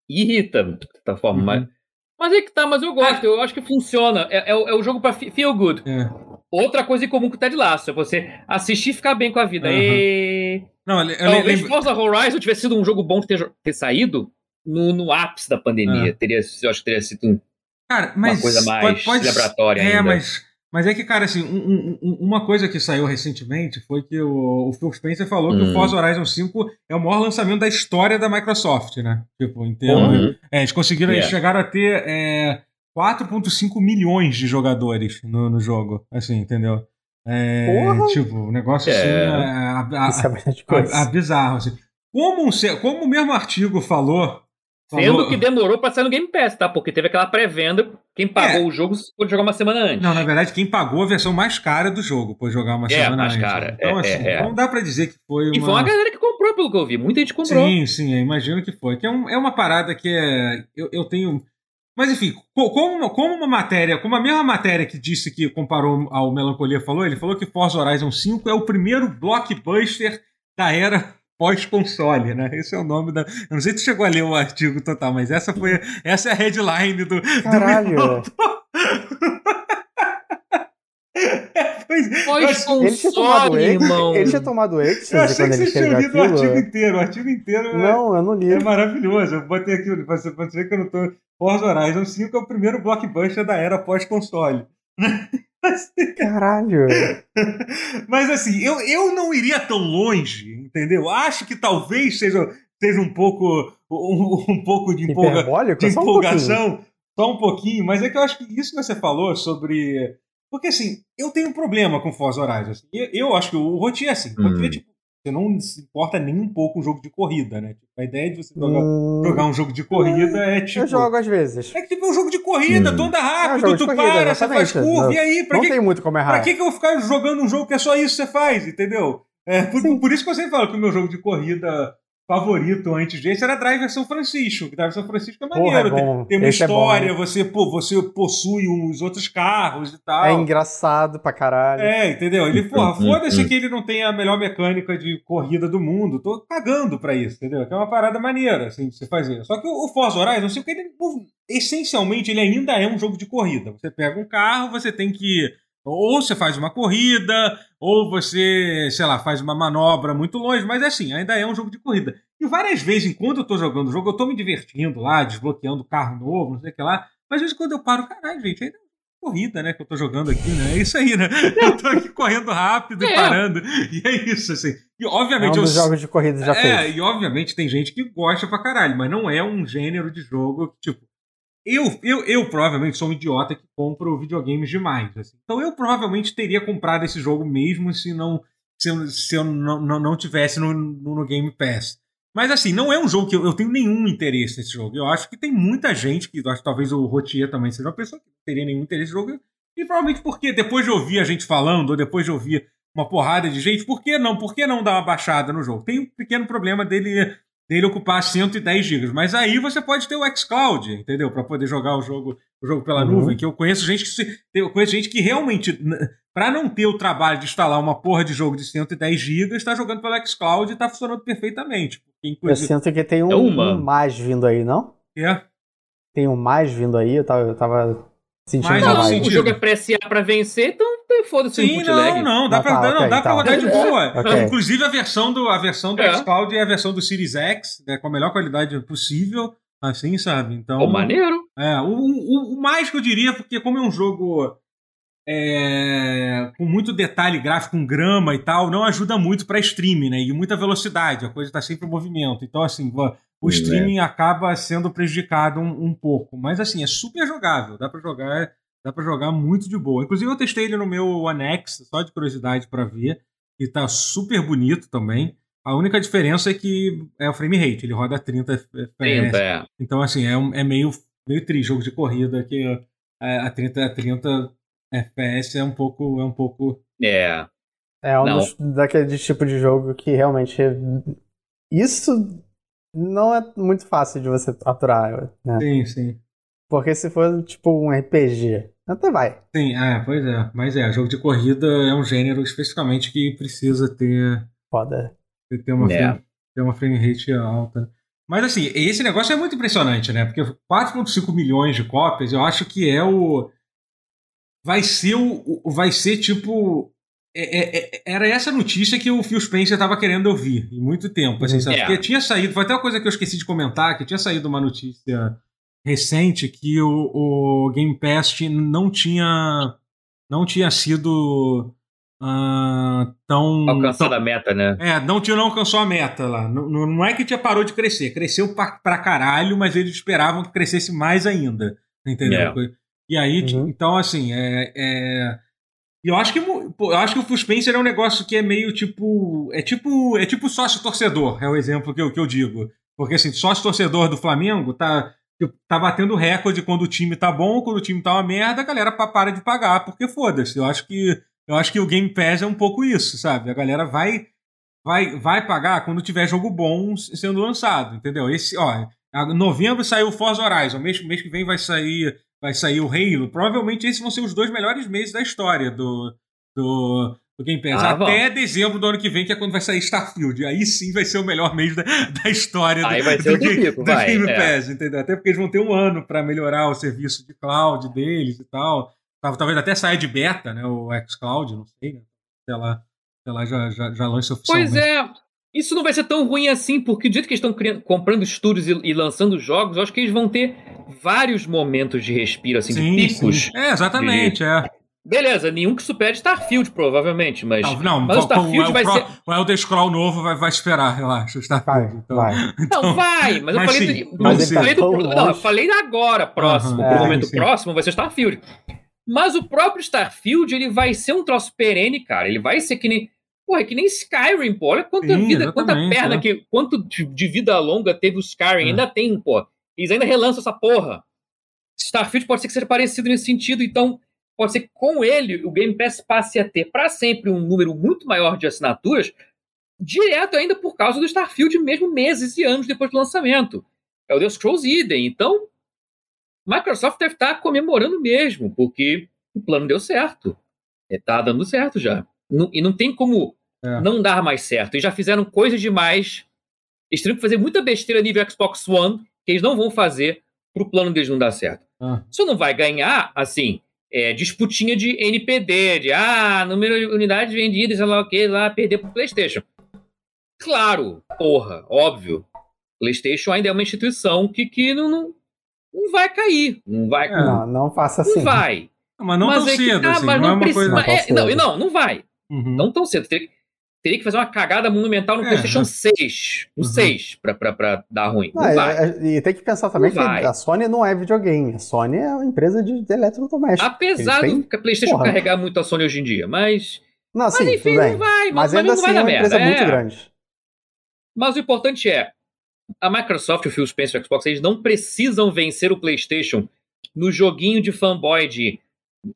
e irrita, de certa forma. Uhum. Mas, mas é que tá, mas eu gosto. Eu acho que funciona. É, é, o- é o jogo pra fe- feel good. É. Outra coisa em comum com o Ted Lasso é você assistir e ficar bem com a vida. Uhum. E... Não, eu, eu. Forza Horizon tivesse sido um jogo bom de ter, ter saído no, no ápice da pandemia. Ah. Teria, eu acho que teria sido um- Cara, uma coisa mais pode- pode- celebratória É, ainda. mas. Mas é que, cara, assim, um- um- um- uma coisa que saiu recentemente foi que o, o Phil Spencer falou que Hum. o Forza Horizon 5 é o maior lançamento da história da Microsoft, né? Tipo, em termos. Uhum. É, eles conseguiram, eles É. chegaram a ter é, 4,5 milhões de jogadores no, no jogo, assim, entendeu? É, Porra! tipo, um negócio assim, É. é, a- a- é a- a- bizarro, assim. Como, um se- como o mesmo artigo falou. Sendo que demorou pra sair no Game Pass, tá? Porque teve aquela pré-venda. Quem pagou É. o jogo pôde jogar uma semana antes. Não, na verdade, quem pagou a versão mais cara do jogo, por jogar uma É, semana mais antes. cara. Então, É, assim, é, é. não dá pra dizer que foi uma. E foi uma galera que comprou, pelo que eu vi. Muita gente comprou. Sim, sim, eu imagino que foi. Que é, um- é uma parada que é. Eu, eu tenho. Mas enfim, co- como, uma- como uma matéria, como a mesma matéria que disse que comparou ao Melancolia falou, ele falou que Forza Horizon 5 é o primeiro blockbuster da era pós-console, né? Esse é o nome da. Eu não sei se tu chegou a ler o artigo total, mas essa foi. Essa é a headline do. do Caralho. É, eu achei- Ele tinha tomado Console, êxtase, irmão. ele tinha tomado Eu êxtase achei que você tinha lido o artigo inteiro. O artigo inteiro é- Não, eu não li. é maravilhoso. Eu botei aqui, você pode ver que eu não tô. Forza Horizon 5 é o primeiro blockbuster da era pós-console. Caralho. Mas assim, eu, eu não iria tão longe, entendeu? Acho que talvez seja, seja um pouco um, um pouco de, empolga, de Só um empolgação, só um pouquinho, mas é que eu acho que isso que você falou sobre. Porque assim, eu tenho um problema com Forza Horizon. assim. Eu, eu acho que o Rotier é assim. O Hum. Rotier, tipo, você não se importa nem um pouco com um jogo de corrida, né? Tipo, a ideia de você jogar, Hum, jogar um jogo de corrida é tipo. eu jogo às vezes. É que tipo, é um jogo de corrida, Hum. tu anda É um rápido, jogo de tu corrida, para, você faz exatamente. curva, Não- e aí? Pra Não que, tem muito como errar. Pra que, que eu vou ficar jogando um jogo que é só isso que você faz, entendeu? É, por, por isso que eu sempre falo que o meu jogo de corrida favorito antes desse era Driver São Francisco. que Driver São Francisco é Porra, maneiro. é bom. tem, tem uma Esse é bom, história, hein? você, pô, você possui os outros carros e tal. É engraçado pra caralho. É, entendeu? Ele, porra, Hum, foda-se que ele não tem a melhor mecânica de corrida do mundo. Tô cagando pra isso, entendeu? Que é uma parada maneira, assim, de você fazer. Só que o, o Forza Horizon, não sei o que ele. Essencialmente, ele ainda é um jogo de corrida. Você pega um carro, você tem que. Ou você faz uma corrida, ou você, sei lá, faz uma manobra muito longe, mas assim, ainda é um jogo de corrida. E várias vezes, enquanto eu tô jogando o jogo, eu tô me divertindo lá, desbloqueando carro novo, não sei o que lá. Mas às vezes quando eu paro, caralho, gente, ainda é corrida, né, que eu tô jogando aqui, né? É isso aí, né? Eu tô aqui correndo rápido e É. parando. E é isso, assim. E É um obviamente eu dos jogos de corrida já é, fez. e obviamente tem gente que gosta pra caralho, mas não é um gênero de jogo que, tipo. Eu, eu, eu provavelmente sou um idiota que compro videogames demais. assim. Então eu provavelmente teria comprado esse jogo mesmo se não se eu, se eu não, não, não tivesse no, no, Game Pass. Mas assim, não é um jogo que eu, eu tenho nenhum interesse nesse jogo. Eu acho que tem muita gente que acho que talvez o Rotier também seja uma pessoa que não teria nenhum interesse nesse jogo. E provavelmente porque depois de ouvir a gente falando, ou depois de ouvir uma porrada de gente, por que não? Por que não dar uma baixada no jogo? Tem um pequeno problema dele, dele ocupar 110 GB. Mas aí você pode ter o xCloud, entendeu? Para poder jogar o jogo, o jogo pela Uhum. nuvem. Que eu conheço gente que se, eu conheço gente que realmente, para não ter o trabalho de instalar uma porra de jogo de 110 GB, está jogando pelo xCloud e está funcionando perfeitamente. Porque, Eu inclusive, sinto que tem um, É um mais vindo aí, não? é, Tem um mais vindo aí, eu tava, eu tava Sentindo Mas Não, o jogo é pra SA pra vencer, então foda-se Sim, input não, lag. não, dá Ah, pra, tá, não, ok, dá pra tá. rodar de boa. Ok. Inclusive a versão do, a versão do É. xCloud é a versão do Series X, né, com a melhor qualidade possível, assim, sabe? Então, Pô, maneiro. é, o, o, o mais que eu diria, porque como é um jogo é, com muito detalhe gráfico, com grama e tal, não ajuda muito pra streaming, né? E muita velocidade, a coisa tá sempre em movimento. Então, assim, o Hum, streaming acaba sendo prejudicado um, um pouco. Mas, assim, é super jogável, dá pra jogar Dá pra jogar muito de boa. Inclusive, eu testei ele no meu One X, só de curiosidade pra ver. E tá super bonito também. A única diferença é que é o frame rate, ele roda 30 FPS. 30, é. Então, assim, é, um- é meio, meio tri jogo de corrida que é, a 30, a 30 FPS é um pouco. É um pouco. É. É um dos, daquele tipo de jogo que realmente. Isso não é muito fácil de você aturar, né? Sim, sim. Porque se for tipo um RPG, até vai. Sim, é, pois é. Mas é, jogo de corrida é um gênero especificamente que precisa ter, Foda. ter, uma, É. frame, ter uma frame rate alta. Mas assim, esse negócio é muito impressionante, né? Porque 4,5 milhões de cópias, eu acho que é o. Vai ser o. Vai ser tipo. é- é- é- era essa notícia que o Phil Spencer estava querendo ouvir em muito tempo. Assim, sabe? É. Porque tinha saído. Foi até uma coisa que eu esqueci de comentar: que tinha saído uma notícia recente que o, o Game Pass não tinha. Não tinha sido. ah, tão. Alcançada a meta, né? É, não tinha não alcançou a meta lá. Não, não é que tinha parou de crescer, cresceu pra, pra caralho, mas eles esperavam que crescesse mais ainda. Entendeu? E aí, Uhum. então, assim, é. é... E eu acho que eu acho que o Phil Spencer é um negócio que é meio tipo. É tipo. É tipo sócio torcedor, é o exemplo que eu, que eu digo. Porque assim, sócio torcedor do Flamengo tá. Tipo, Tá batendo recorde quando o time tá bom, quando o time tá uma merda, a galera pa- para de pagar, porque foda-se. Eu acho que eu acho que o Game Pass é um pouco isso, sabe? A galera vai vai, vai pagar quando tiver jogo bom sendo lançado, entendeu? Esse, ó, novembro saiu o Forza Horizon, mês, mês que vem vai sair vai sair o Halo. Provavelmente esses vão ser os dois melhores meses da história do, do, do Game Pass. Ah, Até dezembro do ano que vem, que é quando vai sair Starfield. Aí sim vai ser o melhor mês da, da história Aí do, vai ser do, Ga- pico, do vai, Game é. Pass, entendeu? Até porque eles vão ter um ano para melhorar o serviço de cloud deles e tal. Tal- Talvez até saia de beta, né? O xCloud, não sei, né? Sei lá, sei lá já, já, já lança oficialmente. Pois é. Isso não vai ser tão ruim assim, porque do jeito que eles estão criando- comprando estúdios e, e lançando jogos, eu acho que eles vão ter vários momentos de respiro, assim, de picos. sim. É, exatamente, é. Beleza, nenhum que supere Starfield, provavelmente, mas. Não, não mas o o- Starfield o, vai Pro- ser. o Elder Scroll novo vai, vai esperar, relaxa, o Starfield. Vai, então. vai. Não, vai, mas eu Mas falei, sim, do, mas eu falei do, não, eu falei agora, próximo. Pro é, momento sim. próximo vai ser Starfield. Mas o próprio Starfield, ele vai ser um troço perene, cara. Ele vai ser que nem. Porra, é que nem Skyrim, pô. Olha quanta Sim, vida, quanta perna, é. que, quanto de, de vida longa teve o Skyrim. É. Ainda tem, pô. Eles ainda relançam essa porra. Starfield pode ser que seja parecido nesse sentido, então pode ser que com ele o Game Pass passe a ter para sempre um número muito maior de assinaturas, direto ainda por causa do Starfield, mesmo meses e anos depois do lançamento. É o The Scrolls Idem. Então, Microsoft deve estar comemorando mesmo, porque o plano deu certo. Está dando certo já. E não tem como É. não dar mais certo. Eles já fizeram coisas demais. Eles teriam que fazer muita besteira nível Xbox One, que eles não vão fazer para o plano deles não dar certo. Ah, Só não vai ganhar, assim, é, disputinha de NPD, de ah, número de unidades vendidas, sei lá o que, lá, perder pro PlayStation. Claro, porra, óbvio. PlayStation ainda é uma instituição que, que não, não, não vai cair. Não vai. É. Não, Não, não faça assim. vai. mas não mas tão é que cedo, tá, assim, mas não, é uma precisa. coisa. Não tão é, não, não, não vai. Uhum. Não tão cedo. Teria, teria que fazer uma cagada monumental no É, PlayStation né? 6. Um Uhum. 6 pra, pra, pra dar ruim. Não Ah, vai. é- é- e tem que pensar também Não que vai. a Sony não é videogame. A Sony é uma empresa de, de eletrodoméstico. Apesar do PlayStation porra. carregar muito a Sony hoje em dia, mas. Não, Mas sim, enfim, não vai. Mas Mas, ainda não assim vai é uma merda. empresa muito é. grande. Mas o importante é, a Microsoft, o Phil Spencer e o Xbox, eles não precisam vencer o PlayStation no joguinho de fanboy de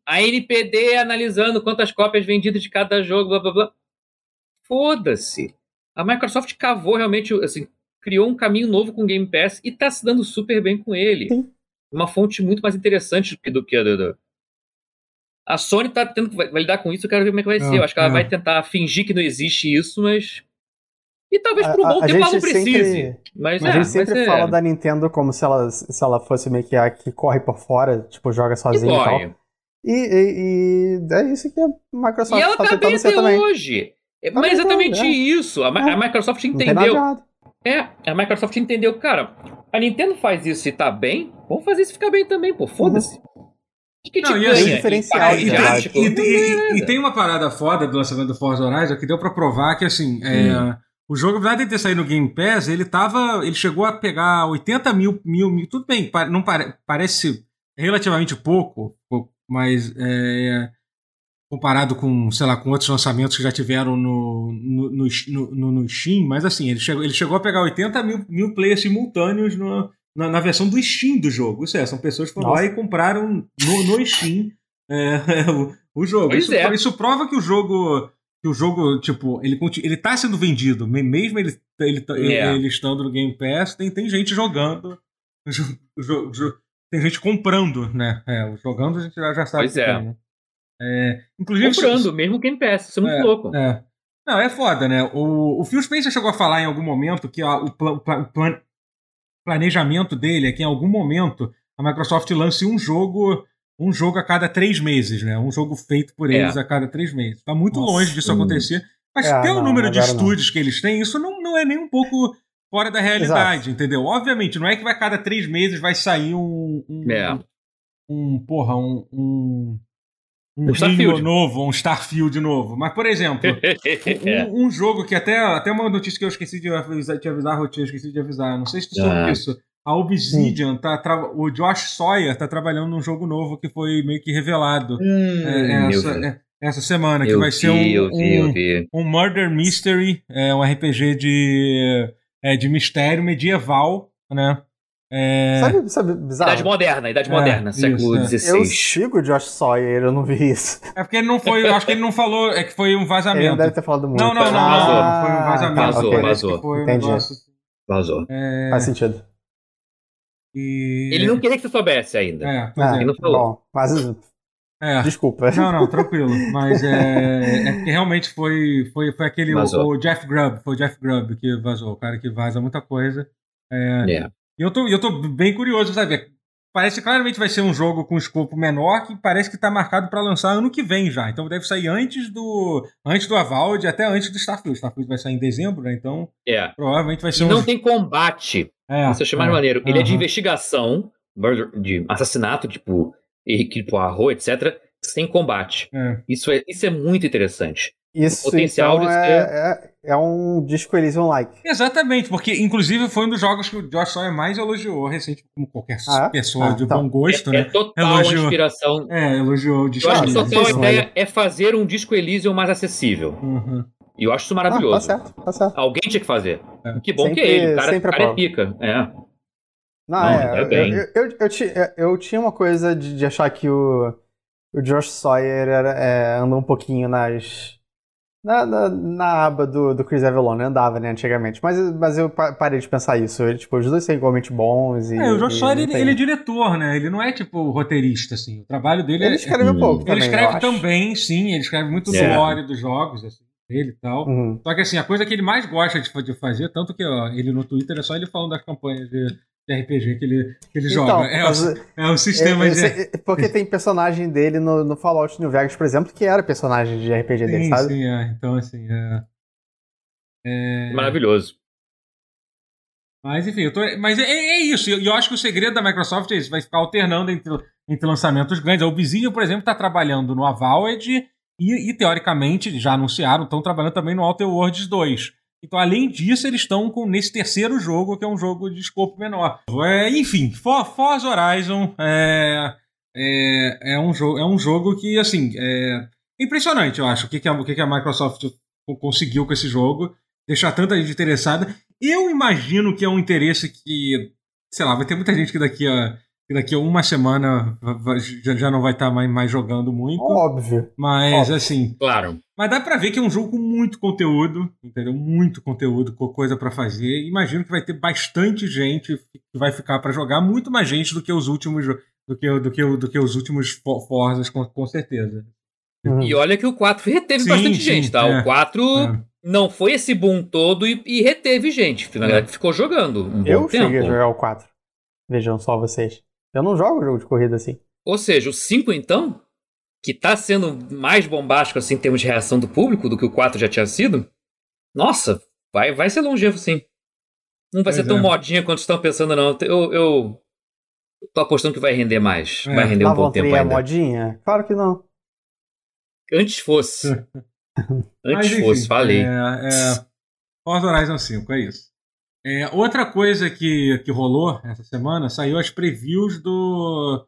a NPD analisando quantas cópias vendidas de cada jogo, blá blá blá. Foda-se. A Microsoft cavou realmente, assim, criou um caminho novo com o Game Pass e tá se dando super bem com ele. Sim. Uma fonte muito mais interessante do que, do que a do, A Sony tá tendo que lidar com isso, eu quero ver como é que vai É, ser. Eu acho que ela é. vai tentar fingir que não existe isso, mas E talvez por um bom a tempo ela não precise. sempre- Mas A é, gente sempre mas é, fala da Nintendo como se ela, se ela fosse meio que a que corre por fora, tipo, joga sozinha e tal. corre. E, e- e é isso que a Microsoft E ela tá tá bem até também. hoje. É, Tá Mas bem, exatamente é. isso. A, É. a Microsoft entendeu. É, a Microsoft entendeu, cara, a Nintendo faz isso e tá bem, vamos fazer isso ficar bem também, pô, foda-se. O que te Não, e ganha assim, diferencial, e, de tem, arte, pô? e- e- e tem uma parada foda do lançamento do Forza Horizon que deu pra provar que, assim, é, o jogo, apesar de ter saído no Game Pass, ele tava. Ele chegou a pegar 80 mil, mil, mil tudo bem, não pare- parece relativamente pouco, pouco, mas é, comparado com, sei lá, com outros lançamentos que já tiveram no, no, no, no, no- Steam, mas assim, ele chegou, ele chegou a pegar 80 mil, mil players simultâneos no- na, na versão do Steam do jogo. Isso é, são pessoas que foram lá e compraram no, no Steam é, o, o jogo. Isso, é. isso prova que o jogo. Que o jogo, tipo, ele, ele tá sendo vendido, me- mesmo ele, ele, ele, É. ele estando no Game Pass, tem, tem gente jogando. jo- jo- jo- tem gente comprando, né? É, jogando a gente já, já sabe Pois que é. tem, né? É, inclusive, Comprando, mesmo Game Pass, isso é muito É, louco. é. Não, é foda, né? O, o Phil Spencer chegou a falar em algum momento que a- o, pla- o pla- o plan- planejamento dele é que em algum momento a Microsoft lance um jogo um jogo a cada três meses, né? Um jogo feito por É. eles a cada três meses. Tá muito Nossa. longe disso Hum. acontecer. Mas É, pelo não, número de agora não. estúdios que eles têm, isso não, não é nem um pouco fora da realidade, entendeu? Obviamente, não é que vai cada três meses vai sair um. um É. um porra, um. um um Um Starfield. novo, um Starfield novo. Mas, por exemplo, É. um, um jogo que até, até uma notícia que eu esqueci de avisar, de avisar esqueci de avisar. Não sei se tu soube Ah. disso. A Obsidian, tá, tra- o Josh Sawyer tá trabalhando num jogo novo que foi meio que revelado Hum, é, eu essa, vi. é, essa semana, que Eu vai ser um, vi, eu vi, eu um, vi. um Murder Mystery, é, um RPG de, é, de mistério medieval, né? É, Sabe, sabe, bizarro? Idade moderna, idade É, moderna, isso, século é. XVI. Eu sigo o Josh Sawyer, eu não vi isso. é porque ele não foi, eu acho que ele não falou, é que foi um Ele não vazamento. deve ter falado muito. Não, não, não, Vazou. não, foi um vazamento. Vazou, vazou. Foi um Entendi. negócio, Vazou. é, Faz sentido. e- Ele não queria que você soubesse ainda. É, Ah, é. Ele não falou. Bom, mas É. desculpa. Não, não, tranquilo. Mas é, é porque realmente foi, foi, foi aquele. O, o Jeff Grubb, foi o Jeff Grubb que vazou, o cara que vaza muita coisa. É, É. E eu tô, eu tô bem curioso, sabe? Parece que claramente vai ser um jogo com escopo menor que parece que tá marcado para lançar ano que vem já. Então deve sair antes do antes do Avald, até antes do Starfield. Starfield vai sair em dezembro, né? Então É. provavelmente vai ser E um. não tem combate. é, Isso eu achei mais é, maneiro. Ele é de investigação, de assassinato, tipo Henrique Poirot, etc., sem combate. É. Isso é, isso é muito interessante. Isso potencial então de é, é, é um Disco Elysium-like. Exatamente, porque inclusive foi um dos jogos que o Josh Sawyer mais elogiou recente, como qualquer Ah, é? pessoa Ah, de então. bom gosto, é, é né? total Elogiou. a inspiração. É, elogiou o Eu acho que total a ideia é fazer um disco Elysium mais acessível. Uhum. E eu acho isso Ah, tá maravilhoso. certo, tá certo. Alguém tinha que fazer. É. Que bom que é Sempre- ele. O cara, sempre o cara é pica. É. Não, Não, é, é bem. Eu, eu, eu, ti- eu tinha uma coisa de, de achar que o, o Josh Sawyer era, é, andou um pouquinho nas. Na, na, na aba do, do Chris Avalon, andava, né, antigamente. Mas, mas eu pa- parei de pensar isso. Ele, tipo, os dois são igualmente bons. E, É, o Josh e Sawyer, não ele, ele é diretor, né? Ele não é tipo roteirista, assim. O trabalho dele Ele é. escreve um Hum. pouco Ele também, escreve também, sim, ele escreve muito É. lore dos jogos, assim, dele e tal. Uhum. Só que assim, a coisa que ele mais gosta de, de fazer, tanto que ó, ele no Twitter é só ele falando das campanhas de, de RPG que ele, que ele Então, joga. É, mas, o, é o sistema eu de. sei- porque tem personagem dele no, no Fallout New Vegas, por exemplo, que era personagem de RPG dele, Sim, sabe? sim, é. Então, assim, é. é- Maravilhoso. Mas enfim, eu tô, mas é, é isso. E eu, eu acho que o segredo da Microsoft é isso, vai ficar alternando entre, entre lançamentos grandes. A Obsidian, por exemplo, está trabalhando no Avowed e, e, teoricamente, já anunciaram, estão trabalhando também no Outer Worlds 2. Então, além disso, eles estão com nesse terceiro jogo, que é um jogo de escopo menor. É, enfim, For, Forza Horizon é, é, é, um jogo, é um jogo que, assim, é impressionante, eu acho, o que, que, a, o que, que a Microsoft conseguiu com esse jogo. Deixar tanta gente interessada. Eu imagino que é um interesse que, sei lá, vai ter muita gente que daqui a, daqui a uma semana já, já não vai estar mais, mais jogando muito. Óbvio. Mas, óbvio. assim, Claro. mas dá pra ver que é um jogo com muito conteúdo, entendeu? Muito conteúdo, com coisa pra fazer. Imagino que vai ter bastante gente que vai ficar pra jogar, muito mais gente do que os últimos do que, do que, do que os últimos For- Forzas, com, com certeza. Uhum. E olha que o 4 reteve Sim, bastante sim, gente, tá? é. o 4 É. não foi esse boom todo e, e reteve gente. A galera que ficou jogando um bom Eu tempo. cheguei a jogar o 4. Vejam só vocês. Eu não jogo jogo de corrida assim. Ou seja, o 5 então, que tá sendo mais bombástico assim em termos de reação do público do que o 4 já tinha sido, nossa, vai, vai ser longevo sim. Não vai Pois ser tão é. modinha quanto estão pensando, não. Eu, eu tô apostando que vai render mais. É. vai render um bom tempo ter a ainda. modinha? Claro que não. Antes fosse. Mas, Antes enfim, fosse, falei. É, é, Forza Horizon 5, é isso. É, outra coisa que, que rolou essa semana, saiu as previews do,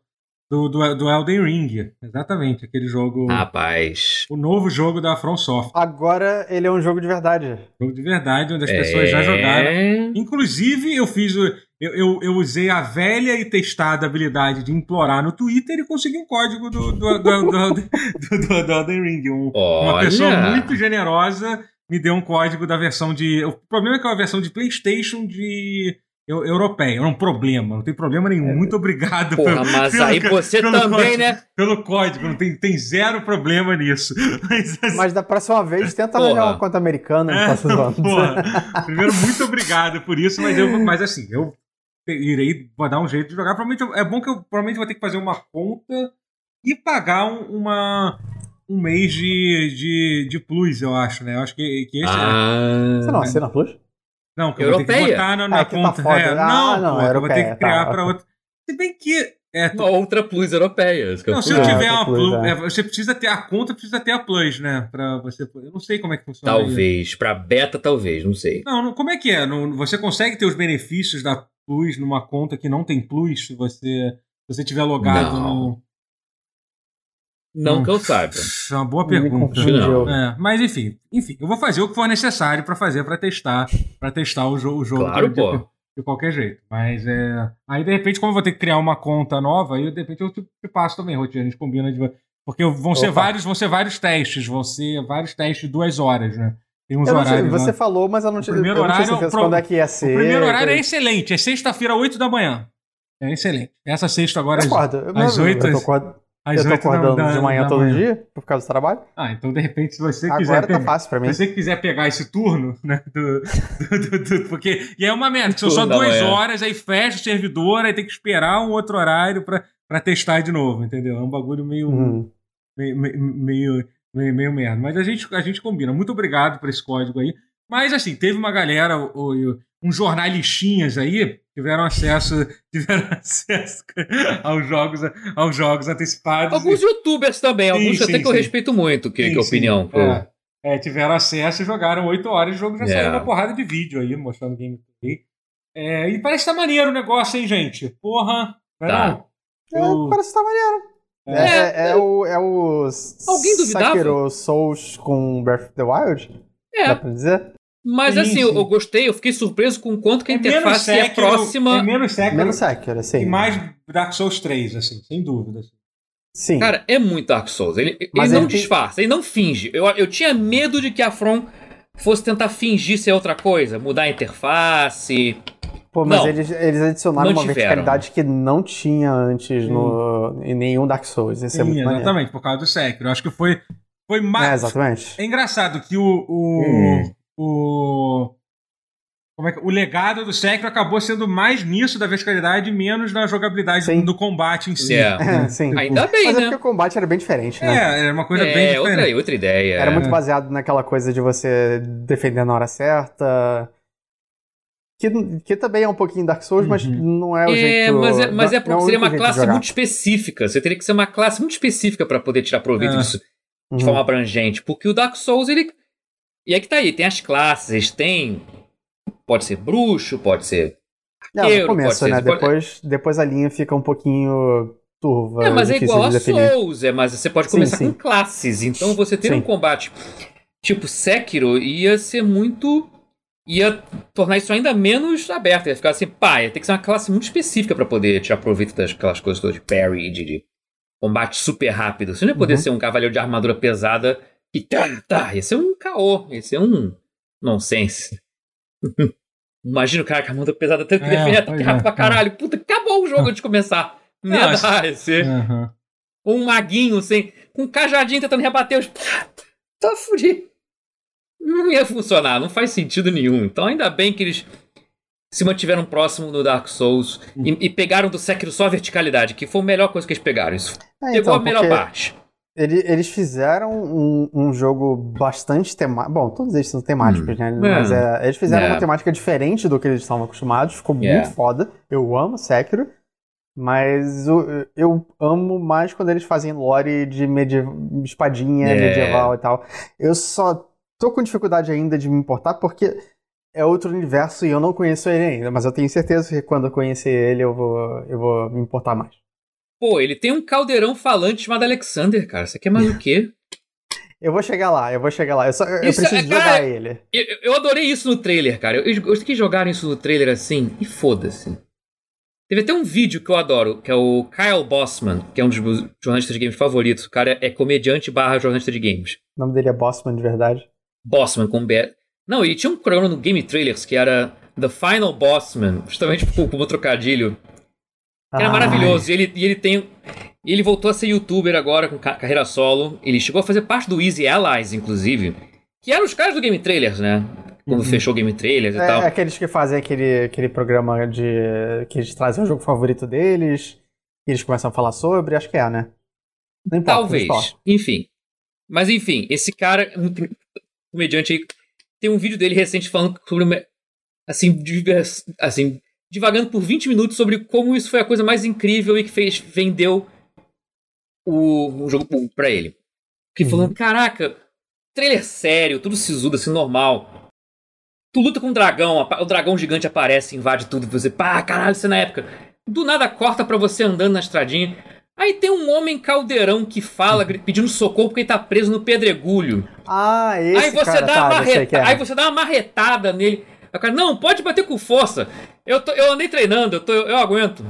do, do, do Elden Ring. Exatamente, aquele jogo. Rapaz. O novo jogo da From Software. Agora ele é um jogo de verdade. Jogo de verdade, onde as pessoas já jogaram. É... Inclusive, eu fiz o. Eu, eu, eu usei a velha e testada habilidade de implorar no Twitter e consegui um código do, do, do, do, do, do, do Elden Ring. Um- uma pessoa muito generosa me deu um código da versão de. O problema é que é uma versão de PlayStation de. eu- Europeia, é um problema, não tem problema nenhum. Muito obrigado Porra, pelo, mas pelo aí você pelo também, código, né? Pelo código, não tem, tem zero problema nisso. Mas, assim, Mas da próxima vez, tenta arranjar uma conta americana. Porra. Primeiro, muito obrigado por isso, mas, eu, mas assim, eu irei vou dar um jeito de jogar. Provavelmente é bom que eu provavelmente vou ter que fazer uma conta e pagar um, uma, um mês de, de, de plus, eu acho, né? Eu acho que, que esse é. Ah. Você não assina Plus? Não, que eu vou ter que botar na, na Ah, que tá conta. foda. É, Ah, não, não, pô, eu vou ter que criar tá. pra outra. Se bem que. É, Uma outra plus europeia. não, se eu ver. tiver Ah, uma Plus, plus, é. é, você precisa ter a conta, precisa ter a plus, né? Pra você, eu não sei como é que funciona. isso. Talvez. Pra beta, talvez. Não sei. Não, não- como é que é? Não- você consegue ter os benefícios da Plus numa conta que não tem Plus se você, se você tiver logado Não. no. Não Hum. que eu saiba. É uma boa pergunta. É, mas enfim, enfim, eu vou fazer o que for necessário pra fazer pra testar, para testar o, jo o jogo Claro, de, pô. de qualquer jeito. Mas é, aí de repente como eu vou ter que criar uma conta nova, aí de repente eu te, te passo também, Rotinha, a gente combina de porque vão ser Opa. vários, vão ser vários testes, vão ser vários testes de duas horas, né? Tem uns Eu não sei, horários. lá. você falou, mas eu não, O tinha- primeiro eu não tinha horário é o certeza pro- quando é que ia ser. O primeiro horário é Eu excelente, é sexta-feira, 8 da manhã. É excelente. Essa sexta agora às, acordo. às Eu- oito, Eu tô acordando, às eu tô 8 da, acordando da- de manhã da todo manhã. dia, por causa do trabalho. Ah, então de repente, se você Agora quiser tá pegar. fácil pra mim. Se você quiser pegar esse turno, né? Do, do- do- do- porque. E é uma merda, que são só duas manhã. horas, aí fecha o servidor, aí tem que esperar um outro horário pra, pra testar de novo, entendeu? É um bagulho meio. Hum. meio, meio, meio, meio, meio merda. Mas a gente, a gente combina. Muito obrigado por esse código aí. Mas assim, teve uma galera, o- o- uns jornalistinhas aí, tiveram acesso, tiveram acesso aos jogos, aos jogos antecipados. Alguns youtubers também, Sim, alguns sim, até que eu respeito muito, que, Sim, que é a opinião. pô. É. É, tiveram acesso e jogaram 8 horas. O jogo já É. saiu uma porrada de vídeo aí, mostrando gameplay. É, e parece que tá maneiro o negócio, hein, gente? Porra. é Tá. não? É, Eu- parece que tá maneiro. É. É, é, é o, é o. Alguém duvidava? Sekiro Souls com Breath of the Wild? É, Dá pra dizer? Mas Sim, assim, sim. Eu, eu gostei, eu fiquei surpreso com o quanto que a É interface é Sekiro- próxima. É menos Sekiro Menos Sekiro, assim. e mais Dark Souls 3, assim, sem dúvida. assim. Sim. Cara, é muito Dark Souls. Ele, ele não ele disfarça, ele não finge. Eu, eu tinha medo de que a From fosse tentar fingir ser outra coisa, mudar a interface. Pô, mas não. eles, eles adicionaram uma Mantiveram. verticalidade que não tinha antes no, em nenhum Dark Souls. Isso é Sim, muito maneiro. exatamente, por causa do Sekiro. Eu acho que foi, foi É, mais. exatamente. É engraçado que o. O, Hum. O, como é que, o legado do Sekiro acabou sendo mais nisso da verticalidade menos na jogabilidade Sim. do combate em si. É. né? Sim. Ainda bem, Mas é né? porque o combate era bem diferente, né? É, era uma coisa bem é, diferente. outra, outra ideia. Era é. muito baseado naquela coisa de você defender na hora certa. Que, que também é um pouquinho Dark Souls, mas Uhum. não é o É, jeito. mas é, mas é não porque seria uma classe muito específica. Você teria que ser uma classe muito específica pra poder tirar proveito É. disso de Uhum. forma abrangente. Porque o Dark Souls, ele. E é que tá aí, tem as classes, tem. Pode ser bruxo, pode ser. Arqueiro, no começo, né? ser- Depois, depois a linha fica um pouquinho turva. É, mas é igual a. Souls, é, mas você pode Sim, começar sim. com classes. Então você ter Sim. um combate tipo Sekiro ia ser muito. ia tornar isso ainda menos aberto. Ia ficar assim, pá, ia ter que ser uma classe muito específica pra poder tirar proveito daquelas coisas todas de parry, de, de combate super rápido. Você não ia poder Uhum. ser um cavaleiro de armadura pesada e tá, tá, ia ser um caô, ia ser um nonsense. Imagina o cara com a armadura pesada tanto que É, defende ataque rápido é, pra caralho. Puta, acabou o jogo antes de começar. Ia Não, dar, ia ser um maguinho sem, com um cajadinho tentando rebater os. Tá fudido. não ia funcionar, não faz sentido nenhum. Então ainda bem que eles se mantiveram próximo no Dark Souls e, e, pegaram do Sekiro só a verticalidade, que foi a melhor coisa que eles pegaram. Isso é, pegou então, a melhor parte. Eles fizeram um, um jogo bastante temático. Bom, todos eles são temáticos, hum. né? Mas é, eles fizeram uma temática diferente do que eles estavam acostumados. Ficou yeah. muito foda. Eu amo Sekiro. Mas eu, eu, amo mais quando eles fazem lore de espadinha yeah. medieval e tal. Eu só tô com dificuldade ainda de me importar porque é outro universo e eu não conheço ele ainda. Mas eu tenho certeza que quando eu conhecer ele eu vou, eu vou me importar mais. Pô, ele tem um caldeirão falante chamado Alexander, cara. Você quer mais o quê? Eu vou chegar lá, eu vou chegar lá. Eu, só, eu preciso é, cara, jogar ele. Eu, eu, adorei isso no trailer, cara. Eu, eu, eu que jogaram isso no trailer assim e foda-se. Teve até um vídeo que eu adoro, que é o Kyle Bossman, que é um dos meus jornalistas de games favoritos. O cara é comediante barra jornalista de games. O nome dele é Bossman de verdade? Bossman, com B. Não, e tinha um programa no Game Trailers que era The Final Bossman, justamente como trocadilho. Era Ai. maravilhoso. E ele, e ele tem. Ele voltou a ser youtuber agora com carreira solo. Ele chegou a fazer parte do Easy Allies, inclusive. Que eram os caras do Game Trailers, né? quando uhum. fechou o Game Trailers e é, tal. É aqueles que fazem aquele, aquele programa de. que eles trazem o jogo favorito deles, e eles começam a falar sobre, acho que é, né? Não importa, Talvez. Enfim. Mas enfim, esse cara, um comediante aí, tem um vídeo dele recente falando sobre uma, assim, assim, divagando por 20 minutos sobre como isso foi a coisa mais incrível e que fez vendeu o, o jogo para ele. Que uhum. falando, caraca, trailer sério, tudo sisudo, assim, normal. Tu luta com um dragão, o dragão gigante aparece, invade tudo, você, pá, caralho, isso é na época. Do nada corta para você andando na estradinha. Aí tem um homem caldeirão que fala, pedindo socorro porque ele tá preso no pedregulho. Ah, esse aí você cara, dá tá, marreta... é. Aí você dá uma marretada nele. O cara, não, pode bater com força. Eu, tô, eu andei treinando, eu, tô, eu aguento.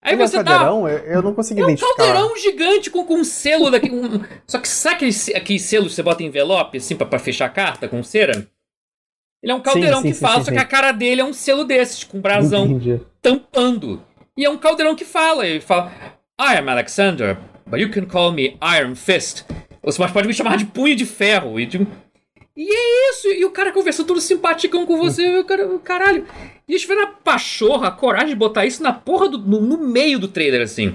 Aí Ele você é um caldeirão? Dá... Eu não consegui é um caldeirão gigante com, com um selo daqui. Um... Só que sabe aqueles, aqueles selos que você bota em envelope, assim, pra, pra fechar a carta com cera? Ele é um caldeirão sim, sim, que sim, fala, só que a cara dele é um selo desses, com um brasão Entendi. tampando. E é um caldeirão que fala. Ele fala: I am Alexander, but you can call me Iron Fist. Você pode me chamar de punho de ferro. E, de... e é isso. E o cara conversando todo simpaticão com você. o cara, caralho. E eles tiveram a pachorra, a coragem de botar isso na porra do. no, no meio do trailer, assim.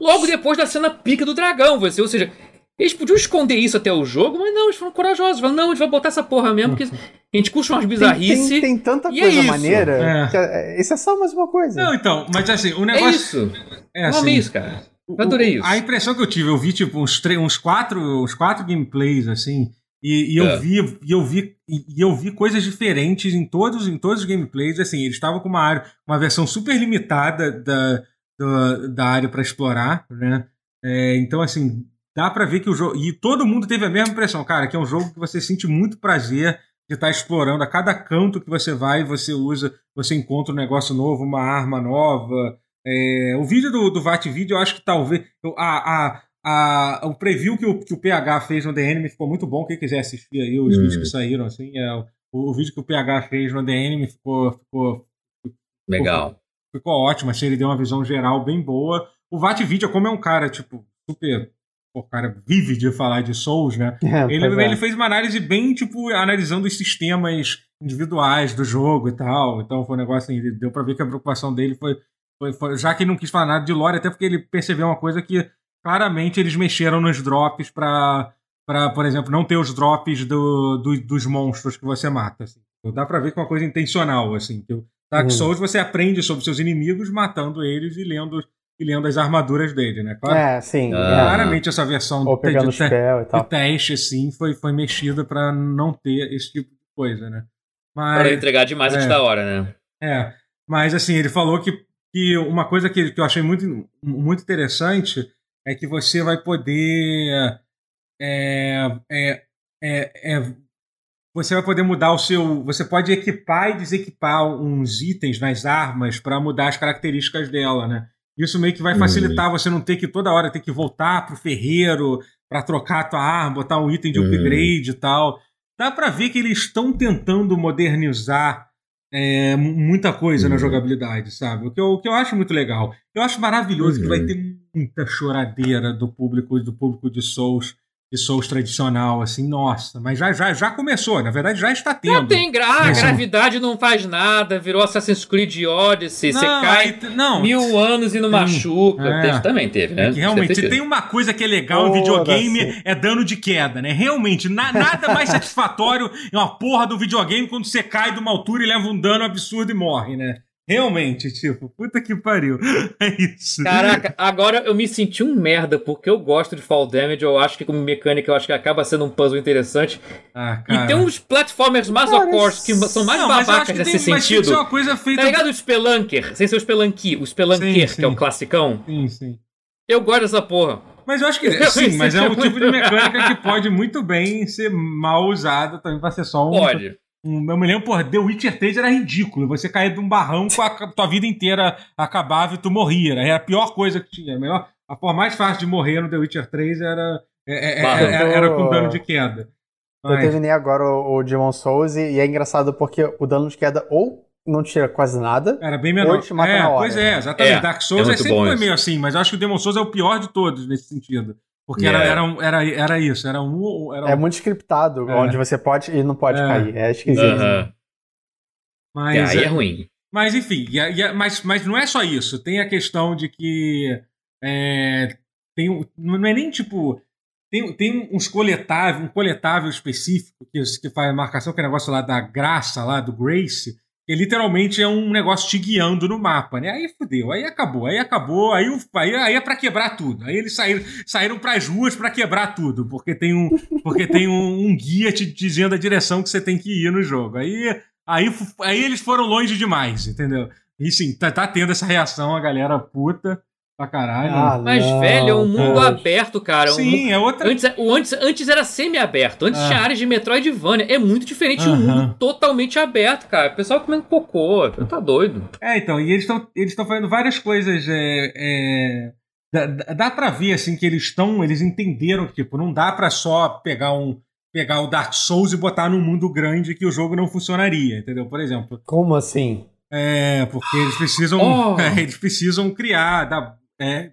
Logo depois da cena pica do dragão, você. Ou seja, eles podiam esconder isso até o jogo, mas não, eles foram corajosos. Falaram, não, a gente vai botar essa porra mesmo, porque a gente curte umas bizarrices. Tem, tem, tem tanta é coisa é maneira. É. Que é, isso é só mais uma coisa. Não, então, mas assim, o negócio. É isso. É assim, eu amei isso, cara. Eu adorei isso. A impressão que eu tive, eu vi tipo uns, uns, quatro, uns quatro gameplays, assim. E, e eu é. vi, e eu vi, e eu vi coisas diferentes em todos, em todos os gameplays. Assim, eles estavam com uma área, uma versão super limitada da, da, da área para explorar, né? É, então, assim, dá para ver que o jogo. E todo mundo teve a mesma impressão, cara, que é um jogo que você sente muito prazer de estar tá explorando. A cada canto que você vai, você usa, você encontra um negócio novo, uma arma nova. É, o vídeo do, do VAT Video, eu acho que talvez. A, a, a, o preview que o, que o PH fez no DNM ficou muito bom. Quem quiser assistir aí os hum. vídeos que saíram, assim, é, o, o, vídeo que o PH fez no DNM ficou. ficou Legal. Ficou, ficou ótimo, achei ele deu uma visão geral bem boa. O VAT Video, como é um cara, tipo, super o cara vive de falar de Souls, né? É, ele, é. ele fez uma análise bem, tipo, analisando os sistemas individuais do jogo e tal. Então foi um negócio assim, deu pra ver que a preocupação dele foi, foi, foi, Já que ele não quis falar nada de lore, até porque ele percebeu uma coisa que claramente eles mexeram nos drops pra, pra por exemplo, não ter os drops do, do dos monstros que você mata. Assim. Então, dá pra ver que é uma coisa intencional, assim. Que o Dark uhum. Souls você aprende sobre seus inimigos matando eles e lendo e lendo as armaduras dele, né? Claro, é, sim. Ah. Claramente essa versão Ou pegando de, de, e tal. de teste, assim, foi, foi mexida para não ter esse tipo de coisa, né? Mas, para entregar demais é, antes da hora, né? É, mas assim, ele falou que, que uma coisa que, que eu achei muito, muito interessante é que você vai poder é, é, é, é, você vai poder mudar o seu. Você pode equipar e desequipar uns itens nas armas para mudar as características dela, né? Isso meio que vai facilitar você não ter que toda hora ter que voltar pro ferreiro para trocar a tua arma, botar um item de upgrade e tal. Dá para ver que eles estão tentando modernizar é, muita coisa na jogabilidade, sabe? O que, eu, o que eu acho muito legal. Eu acho maravilhoso que vai ter muita choradeira do público do público de Souls Souls tradicional, assim, nossa, mas já, já, já começou, na verdade já está tendo. Não tem gra a gravidade não faz nada, virou Assassin's Creed Odyssey, não, você cai aí, não, mil anos e não machuca. É, teve, também teve, né? É que realmente, se tem uma coisa que é legal em videogame, é dano de queda, né? Realmente, na, nada mais satisfatório em uma porra do videogame quando você cai de uma altura e leva um dano absurdo e morre, né? Realmente, tipo, puta que pariu. É isso. Caraca, agora eu me senti um merda, porque eu gosto de Fall Damage, eu acho que como mecânica, eu acho que acaba sendo um puzzle interessante. Ah, e tem uns platformers mais course que são mais não, babacas nesse tem, sentido. Mas uma coisa feita... Tá ligado o Spelunker? Sem ser o Spelunky, o Spelunker, sim, sim. que é o classicão. Sim, sim. Eu gosto dessa porra. Mas eu acho que sim, mas é um tipo de mecânica que pode muito bem ser mal usada também pra ser só um. Pode. Um, eu me lembro, porra, The Witcher 3 era ridículo. Você caía de um barranco, a tua vida inteira acabava e tu morria. Era a pior coisa que tinha. A, melhor, a forma mais fácil de morrer no The Witcher 3 era, é, é, é era, era, com dano de queda. Mas... Eu terminei agora o, o Demon Souls e, e, é engraçado porque o dano de queda ou não tira quase nada. Era bem menor. Ou te mata é, na hora. Pois é, exatamente. É, Dark Souls é, é sempre foi meio assim, mas acho que o Demon Souls é o pior de todos nesse sentido. Porque yeah. era, era, era, era isso, era um. Era É muito scriptado, é. onde você pode e não pode cair. É esquisito. Uh -huh. Mas, aí é, é ruim. Mas enfim, mas, mas não é só isso. Tem a questão de que é, tem, não é nem tipo. Tem, tem uns coletáveis, um coletável específico que, que faz a marcação, que é o negócio lá da graça, lá do Grace, que literalmente é um negócio te guiando no mapa, né? Aí fudeu, aí acabou, aí acabou, aí, aí, aí é para quebrar tudo. Aí eles saíram, saíram para as ruas para quebrar tudo, porque tem um, porque tem um, um, guia te dizendo a direção que você tem que ir no jogo. Aí Aí, aí eles foram longe demais, entendeu? E sim, tá, tá tendo essa reação, a galera puta pra caralho. Ah, Mas, não, velho, é um mundo aberto, cara. Sim, um... é outra. Antes, o antes, antes era semi-aberto. Antes ah. tinha áreas de Metroidvania. É muito diferente de uh -huh. um mundo totalmente aberto, cara. O pessoal comendo cocô. Tá doido. É, então. E eles estão eles fazendo várias coisas. É, é... Dá, dá pra ver, assim, que eles estão. Eles entenderam que, tipo, não dá pra só pegar um pegar o Dark Souls e botar num mundo grande que o jogo não funcionaria, entendeu? Por exemplo. Como assim? É, porque eles precisam, oh. é, eles precisam criar, da, é,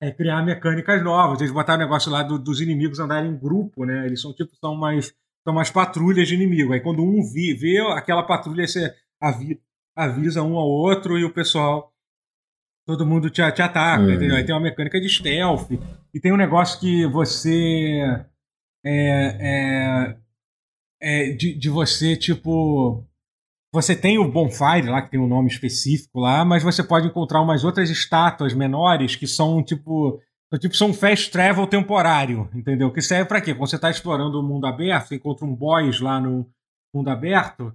é, criar mecânicas novas. Eles botaram o negócio lá do, dos inimigos andarem em grupo, né? Eles são tipo são mais são mais patrulhas de inimigo. Aí quando um vi, vê aquela patrulha, você avisa, avisa um ao outro e o pessoal todo mundo te, te ataca, hum. entendeu? Aí tem uma mecânica de stealth e tem um negócio que você é, é, é de, de você, tipo. Você tem o Bonfire lá, que tem um nome específico lá, mas você pode encontrar umas outras estátuas menores que são tipo. Tipo, são fast travel temporário, entendeu? Que serve para quê? Quando você está explorando o mundo aberto, você encontra um boss lá no mundo aberto,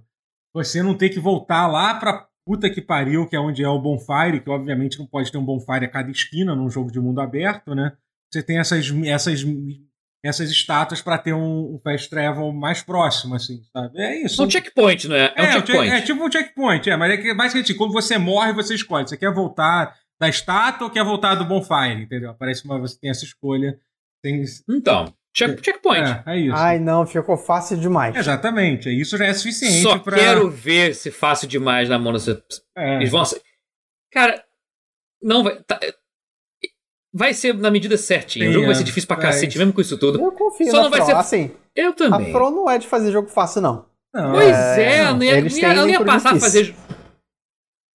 você não tem que voltar lá pra puta que pariu, que é onde é o Bonfire, que obviamente não pode ter um Bonfire a cada esquina num jogo de mundo aberto, né? Você tem essas, essas essas estátuas para ter um, um, fast travel mais próximo, assim, sabe? É isso. Um checkpoint, não é? É, um é, checkpoint. É, tipo um checkpoint, é, mas é que basicamente quando você morre, você escolhe. Você quer voltar da estátua ou quer voltar do bonfire, entendeu? Parece que você tem essa escolha. Tem... Então, check, checkpoint. É, é, isso. Ai, não, ficou fácil demais. Exatamente, isso já é suficiente Só pra... quero ver se fácil demais na mão. É. Eles vão... Cara, não vai... Tá vai ser na medida certinha. Sim, o jogo é. vai ser difícil pra é cacete, mesmo com isso tudo. Eu confio Só não vai ser. Assim, eu também. A From não é de fazer jogo fácil, não. não pois é, é não ia, eles ia, ela ia passar a fazer.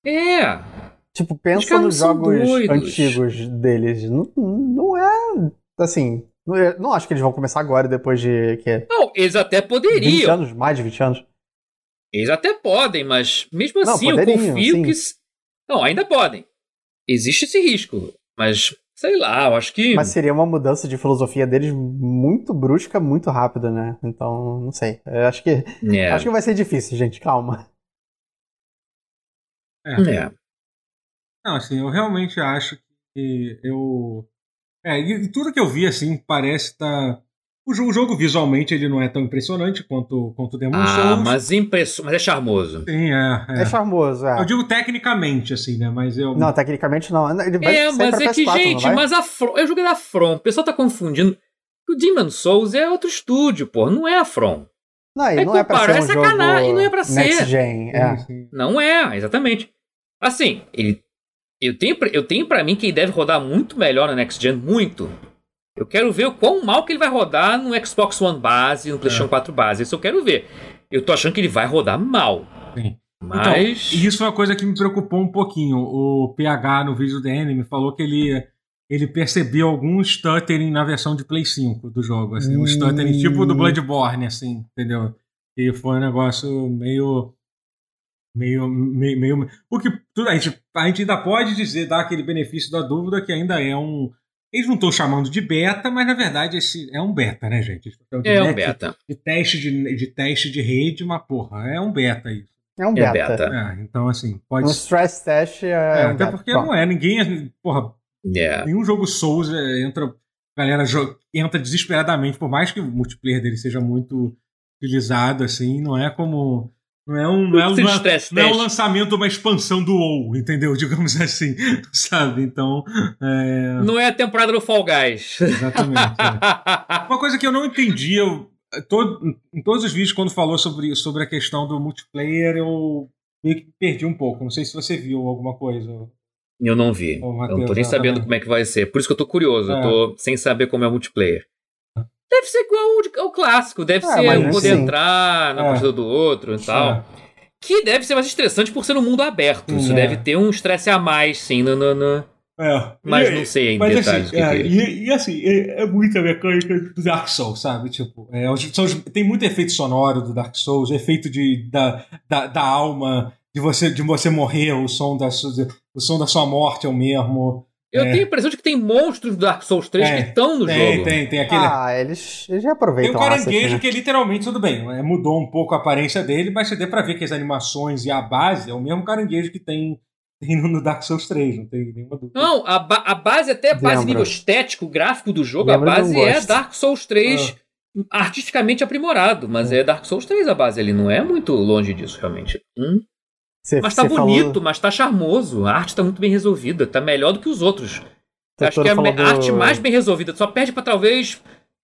É. Tipo, pensa nos jogos antigos deles. Não, não é. Assim. Não, é, não acho que eles vão começar agora, depois de. Que não, eles até poderiam. 20 anos, mais de 20 anos. Eles até podem, mas mesmo assim eu confio sim. que. Não, ainda podem. Existe esse risco. Mas Sei lá, eu acho que. Mas seria uma mudança de filosofia deles muito brusca, muito rápida, né? Então, não sei. Eu acho que. É. Acho que vai ser difícil, gente. Calma. É. é. Não, assim, eu realmente acho que eu. É, e tudo que eu vi, assim, parece estar. Tá o jogo, visualmente ele não é tão impressionante quanto, quanto o Demon ah, Souls. Mas, impresso... mas é charmoso. Sim, é, é. É charmoso, é. Eu digo tecnicamente, assim, né? Mas eu. Não, tecnicamente não. Ele vai é, mas é que, 4, gente, mas a From. Eu joguei da From. O pessoal tá confundindo. O Demon Souls é outro estúdio, pô. Não é a From. Não, e não é pra ser. Um é sacanagem. E não é pra ser. Gen, é. Não é, exatamente. Assim, ele. Eu tenho, eu tenho pra mim que ele deve rodar muito melhor na Next Gen, muito. Eu quero ver o quão mal que ele vai rodar no Xbox One base, no PlayStation É. 4 base. Isso eu quero ver. Eu tô achando que ele vai rodar mal. Sim. Mas. Então, e isso foi uma coisa que me preocupou um pouquinho. O PH no vídeo do Enemy falou que ele, ele percebeu algum stuttering na versão de Play 5 do jogo. Assim, Um Hum. stuttering tipo do Bloodborne, assim, entendeu? E foi um negócio meio. Meio, meio, meio. O que a, gente, a gente ainda pode dizer, dar aquele benefício da dúvida que ainda é um. Eles não estão chamando de beta, mas na verdade esse é um beta, né, gente? É um beta. De teste de, de teste de rede, mas porra, é um beta isso. É um É beta. beta. É, então, assim, Um pode stress test é, é, um até beta. porque Bom, não é, ninguém. Porra, É. nenhum jogo Souls é, entra. A galera entra desesperadamente, por mais que o multiplayer dele seja muito utilizado, assim, não é como. Não é um. Não é, Não não é, não é test. lançamento de uma expansão do WoW, entendeu? Digamos assim, sabe? Então. É, Não é a temporada do Fall Guys. exatamente. é. Uma coisa que eu não entendi, eu, todo, em todos os vídeos, quando falou sobre, sobre a questão do multiplayer, eu meio que perdi um pouco. Não sei se você viu alguma coisa. Eu não vi. Ô, eu não tô nem sabendo como é que vai ser. Por isso que eu tô curioso. É. Eu tô sem saber como é o multiplayer. Deve ser igual ao, clássico. Deve É, ser um poder sim. entrar na É. partida do outro e tal. É. Que deve ser mais estressante por ser um mundo aberto. Isso É. deve ter um estresse a mais, sim. No, no- no- É. Mas E- não sei em Mas detalhes assim, que é, é. e, e assim, é, é muita mecânica do Dark Souls, sabe? Tipo, é, são tem muito efeito sonoro do Dark Souls, efeito de, da, da, da alma, de você, de você morrer, o som, da, o som da sua morte é o mesmo. Eu É. tenho a impressão de que tem monstros do Dark Souls 3 É. que estão no Tem, jogo. tem, tem aquele. Ah, eles, eles já Tem aproveitam o o asset, caranguejo né? que é literalmente, tudo bem, é, mudou um pouco a aparência dele, mas você deu pra ver que as animações e a base é o mesmo caranguejo que tem, tem no- Dark Souls 3, não tem nenhuma dúvida. Não, a, ba- a base, até a base Lembra. nível estético, gráfico do jogo, Lembra a um base é. Dark Souls 3 Ah. artisticamente aprimorado, mas é Dark Souls 3 a base ali, não é muito longe disso, realmente. Hum, Você, Mas tá bonito, falou- mas tá charmoso, a arte tá muito bem resolvida, tá melhor do que os outros. Acho que é a do- arte mais bem resolvida, só perde pra talvez.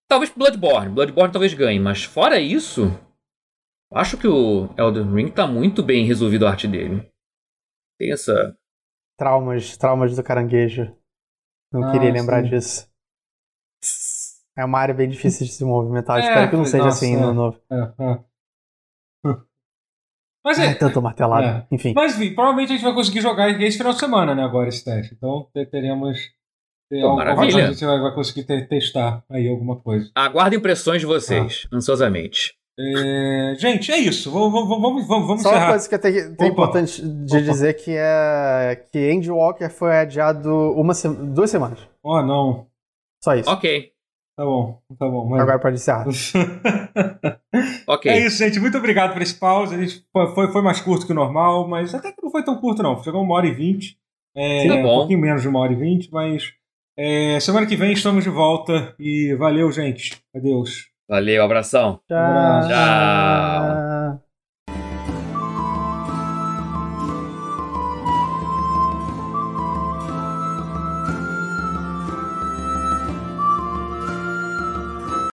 Talvez Bloodborne. Bloodborne talvez ganhe, mas fora isso, acho que o Elden Ring tá muito bem resolvido a arte dele. Tem essa. Traumas, traumas do caranguejo. Não Ah, queria lembrar sim. disso. É uma área bem difícil de se movimentar. É, Espero que não seja nossa, assim é. no novo. É, é. Mas Ai, é, tanto martelado. É. Enfim. Mas enfim, provavelmente a gente vai conseguir jogar esse final de semana, né? Agora esse teste. Então te- teremos. ter Pô, maravilha. A gente vai, vai conseguir te- testar aí alguma coisa. Aguardo impressões de vocês, ansiosamente. É, gente, é isso. Vamos, vamos, vamos, vamos, Só uma encerrar. coisa que é, tem- importante de Opa. dizer que é que Andy Walker foi adiado uma duas semanas. Oh, não. Só isso. Ok, Tá bom, tá bom. Mas... Agora pode encerrar. ok. É isso, gente. Muito obrigado por esse pause. A gente foi, foi, mais curto que o normal, mas até que não foi tão curto, não. Chegou uma hora e vinte. É, tá um bom. pouquinho menos de uma hora e vinte, mas é, semana que vem estamos de volta. E valeu, gente. Adeus. Valeu, abração. Tchau. Tchau.